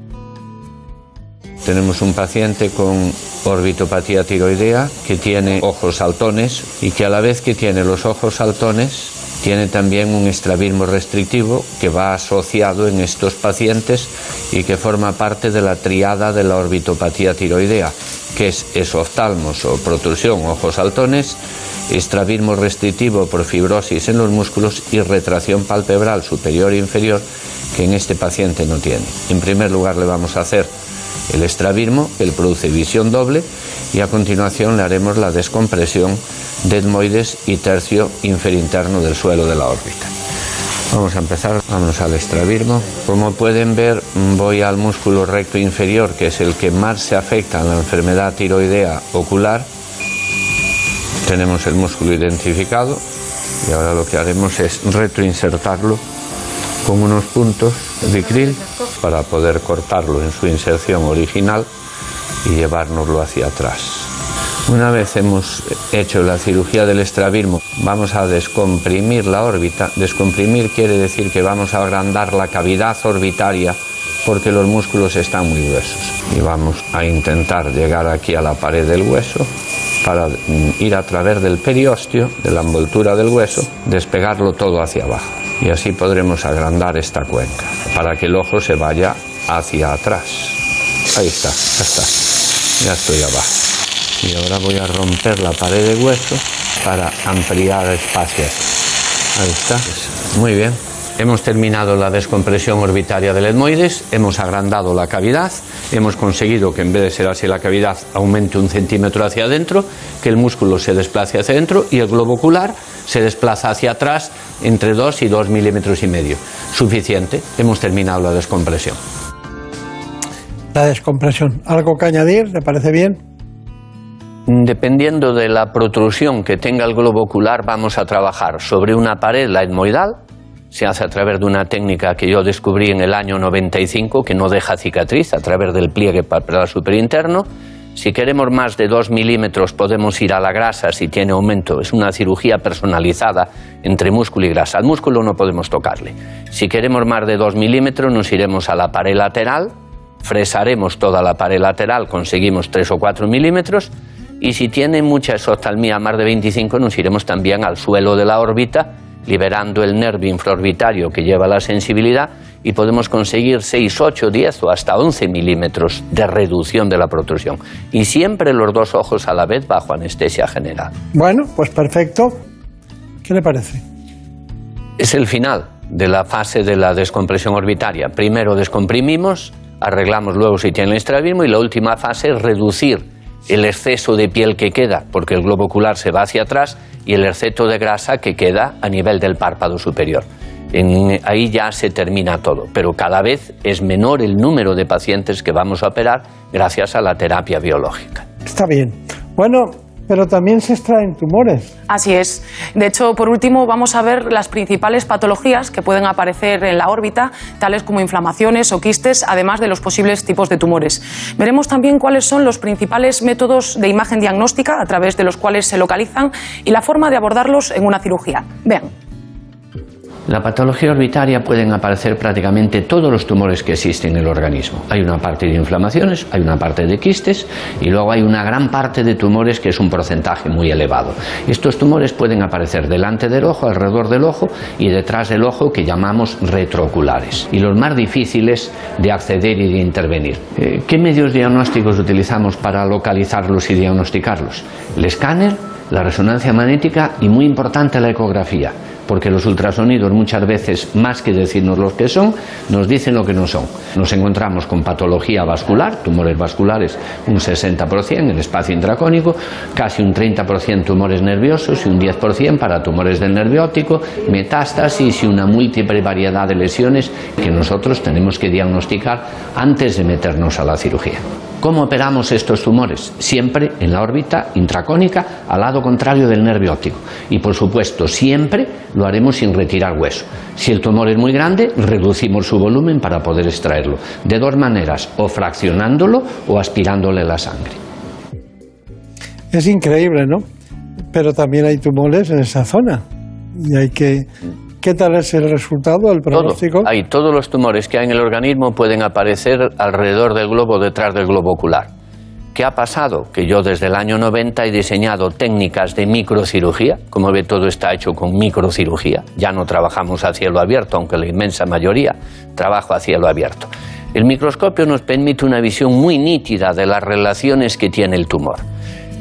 Tenemos un paciente con orbitopatía tiroidea que tiene ojos saltones y que a la vez que tiene los ojos saltones tiene también un estrabismo restrictivo que va asociado en estos pacientes y que forma parte de la triada de la orbitopatía tiroidea, que es esoftalmos o protrusión, ojos saltones, estrabismo restrictivo por fibrosis en los músculos y retracción palpebral superior e inferior que en este paciente no tiene. En primer lugar le vamos a hacer el estrabismo, que produce visión doble, y a continuación le haremos la descompresión de etmoides y tercio inferinterno del suelo de la órbita. Vamos a empezar, vamos al estrabismo. Como pueden ver, voy al músculo recto inferior, que es el que más se afecta en la enfermedad tiroidea ocular. Tenemos el músculo identificado y ahora lo que haremos es retroinsertarlo con unos puntos de krill para poder cortarlo en su inserción original y llevárnoslo hacia atrás. Una vez hemos hecho la cirugía del estrabismo, vamos a descomprimir la órbita. Descomprimir quiere decir que vamos a agrandar la cavidad orbitaria porque los músculos están muy gruesos. Y vamos a intentar llegar aquí a la pared del hueso para mm, ir a través del periósteo, de la envoltura del hueso, despegarlo todo hacia abajo. Y así podremos agrandar esta cuenca para que el ojo se vaya hacia atrás. Ahí está, ya está. Ya estoy abajo. Y ahora voy a romper la pared de hueso para ampliar espacios. Ahí está. Muy bien. Hemos terminado la descompresión orbitaria del etmoides, hemos agrandado la cavidad, hemos conseguido que en vez de ser así la cavidad aumente un centímetro hacia adentro, que el músculo se desplace hacia adentro y el globo ocular se desplaza hacia atrás entre 2 y 2 milímetros y medio. Suficiente, hemos terminado la descompresión. La descompresión. ¿Algo que añadir? ¿Le parece bien? Dependiendo de la protrusión que tenga el globo ocular, vamos a trabajar sobre una pared, la etmoidal, se hace a través de una técnica que yo descubrí en el año 95, que no deja cicatriz, a través del pliegue papila superinterno. Si queremos más de 2 milímetros podemos ir a la grasa si tiene aumento. Es una cirugía personalizada entre músculo y grasa. Al músculo no podemos tocarle. Si queremos más de 2 milímetros nos iremos a la pared lateral, fresaremos toda la pared lateral, conseguimos 3 o 4 milímetros. Y si tiene mucha exoftalmía, más de 25, nos iremos también al suelo de la órbita liberando el nervio infraorbitario que lleva la sensibilidad y podemos conseguir 6, 8, 10 o hasta 11 milímetros de reducción de la protrusión. Y siempre los dos ojos a la vez bajo anestesia general. Bueno, pues perfecto. ¿Qué le parece? Es el final de la fase de la descompresión orbitaria. Primero descomprimimos, arreglamos luego si tiene el estrabismo y la última fase es reducir el exceso de piel que queda, porque el globo ocular se va hacia atrás, y el exceso de grasa que queda a nivel del párpado superior. ahí ya se termina todo, pero cada vez es menor el número de pacientes que vamos a operar gracias a la terapia biológica. Está bien. Bueno, pero también se extraen tumores. Así es. De hecho, por último, vamos a ver las principales patologías que pueden aparecer en la órbita, tales como inflamaciones o quistes, además de los posibles tipos de tumores. Veremos también cuáles son los principales métodos de imagen diagnóstica a través de los cuales se localizan y la forma de abordarlos en una cirugía. Vean. La patología orbitaria pueden aparecer prácticamente todos los tumores que existen en el organismo. Hay una parte de inflamaciones, hay una parte de quistes y luego hay una gran parte de tumores que es un porcentaje muy elevado. Estos tumores pueden aparecer delante del ojo, alrededor del ojo y detrás del ojo que llamamos retrooculares. Y los más difíciles de acceder y de intervenir. Eh, ¿Qué medios diagnósticos utilizamos para localizarlos y diagnosticarlos? El escáner, la resonancia magnética y muy importante la ecografía porque los ultrasonidos muchas veces, más que decirnos lo que son, nos dicen lo que no son. Nos encontramos con patología vascular, tumores vasculares un 60% en el espacio intracónico, casi un 30% tumores nerviosos y un 10% para tumores del nervio óptico, metástasis y una múltiple variedad de lesiones que nosotros tenemos que diagnosticar antes de meternos a la cirugía. ¿Cómo operamos estos tumores? Siempre en la órbita intracónica al lado contrario del nervio óptico. Y por supuesto, siempre lo haremos sin retirar hueso. Si el tumor es muy grande, reducimos su volumen para poder extraerlo. De dos maneras, o fraccionándolo o aspirándole la sangre. Es increíble, ¿no? Pero también hay tumores en esa zona. Y hay que ¿Qué tal es el resultado, el pronóstico? Hay todos los tumores que hay en el organismo pueden aparecer alrededor del globo, detrás del globo ocular. ¿Qué ha pasado? Que yo desde el año 90 he diseñado técnicas de microcirugía. Como ve, todo está hecho con microcirugía. Ya no trabajamos a cielo abierto, aunque la inmensa mayoría trabajo a cielo abierto. El microscopio nos permite una visión muy nítida de las relaciones que tiene el tumor.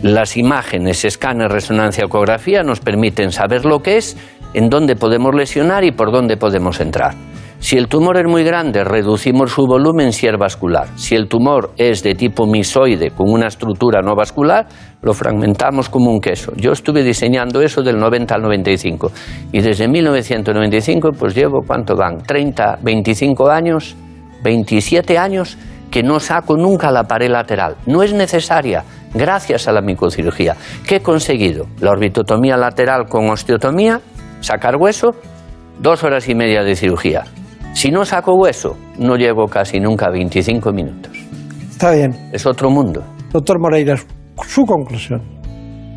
Las imágenes, escáner, resonancia, ecografía nos permiten saber lo que es en dónde podemos lesionar y por dónde podemos entrar. Si el tumor es muy grande, reducimos su volumen si es vascular. Si el tumor es de tipo misoide, con una estructura no vascular, lo fragmentamos como un queso. Yo estuve diseñando eso del 90 al 95 y desde 1995 pues llevo, ¿cuánto van? 30, 25 años, 27 años que no saco nunca la pared lateral. No es necesaria, gracias a la microcirugía. ¿Qué he conseguido? La orbitotomía lateral con osteotomía sacar hueso, dos horas y media de cirugía. Si no saco hueso, no llevo casi nunca 25 minutos. Está bien. Es otro mundo. Doctor Moreira, su conclusión.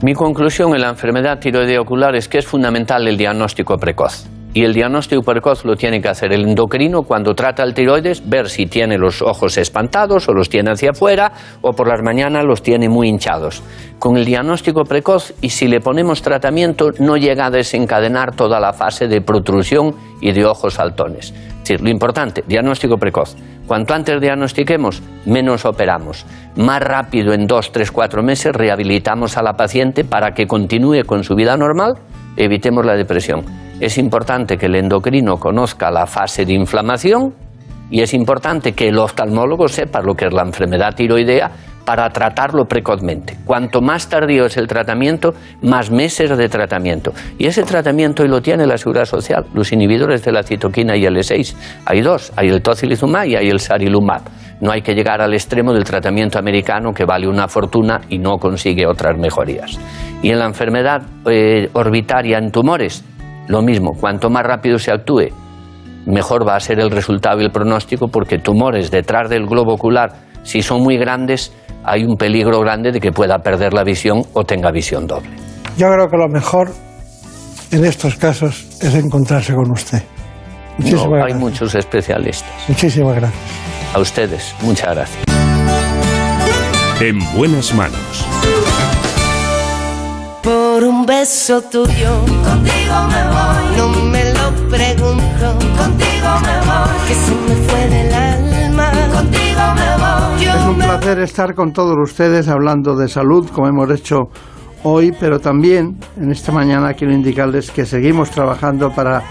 Mi conclusión en la enfermedad tiroidea ocular es que es fundamental el diagnóstico precoz. Y el diagnóstico precoz lo tiene que hacer el endocrino cuando trata el tiroides, ver si tiene los ojos espantados o los tiene hacia afuera o por las mañanas los tiene muy hinchados. Con el diagnóstico precoz y si le ponemos tratamiento no llega a desencadenar toda la fase de protrusión y de ojos saltones. Es decir, lo importante, diagnóstico precoz. Cuanto antes diagnostiquemos, menos operamos. Más rápido, en dos, tres, cuatro meses, rehabilitamos a la paciente para que continúe con su vida normal, evitemos la depresión. Es importante que el endocrino conozca la fase de inflamación y es importante que el oftalmólogo sepa lo que es la enfermedad tiroidea para tratarlo precozmente. Cuanto más tardío es el tratamiento, más meses de tratamiento. Y ese tratamiento hoy lo tiene la Seguridad Social, los inhibidores de la citoquina y L6. Hay dos, hay el tocilizumab y hay el sarilumab. No hay que llegar al extremo del tratamiento americano que vale una fortuna y no consigue otras mejorías. Y en la enfermedad eh, orbitaria en tumores, lo mismo, cuanto más rápido se actúe, mejor va a ser el resultado y el pronóstico porque tumores detrás del globo ocular, si son muy grandes, hay un peligro grande de que pueda perder la visión o tenga visión doble. Yo creo que lo mejor en estos casos es encontrarse con usted. Muchísimas No, gracias. hay muchos especialistas. Muchísimas gracias. A ustedes, muchas gracias. En buenas manos. Por un beso tuyo, contigo me voy. No me lo pregunto, contigo me voy. Que se me fue del alma, contigo me voy. Yo Es un me placer estar con todos ustedes hablando de salud, como hemos hecho hoy, pero también en esta mañana quiero indicarles que seguimos trabajando para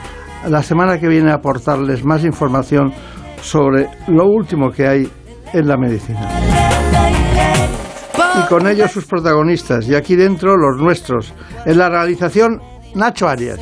la semana que viene aportarles más información sobre lo último que hay en la medicina. Y con ello sus protagonistas, y aquí dentro los nuestros. En la realización, Nacho Arias.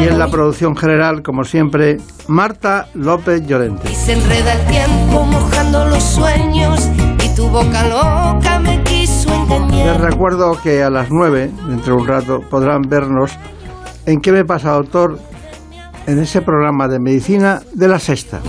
y en la producción general, como siempre, Marta López Llorente. Y se enreda el tiempo mojando los sueños y tu boca loca me quiso Les engañar. recuerdo que a las 9, dentro de un rato, podrán vernos en ¿Qué me pasa, doctor? en ese programa de medicina de la sexta.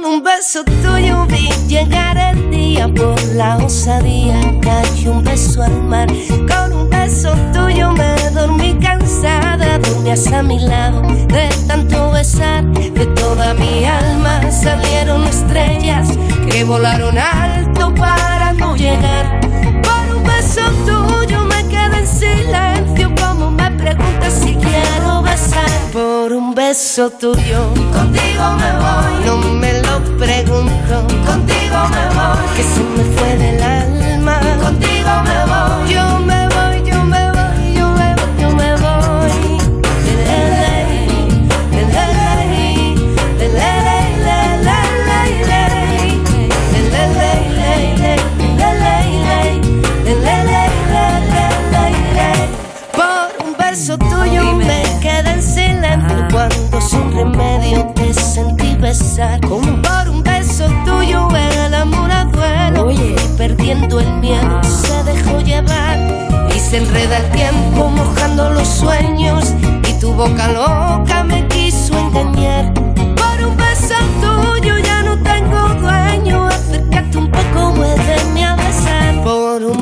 Con un beso tuyo vi llegar el día por la osadía, cayó un beso al mar. Con un beso tuyo me dormí cansada, dormías a mi lado de tanto besar. De toda mi alma salieron estrellas que volaron alto para no llegar. Por un beso tuyo me quedé en silencio, como me preguntas Por un beso tuyo, contigo me voy. No me lo pregunto, contigo me voy. Que se me fue del alma, contigo me voy. Yo me besar. Como por un beso tuyo el amor a duelo y perdiendo el miedo se dejó llevar. Y se enreda el tiempo mojando los sueños. Y tu boca loca me quiso engañar. Por un beso tuyo ya no tengo dueño, acércate un poco, muéveme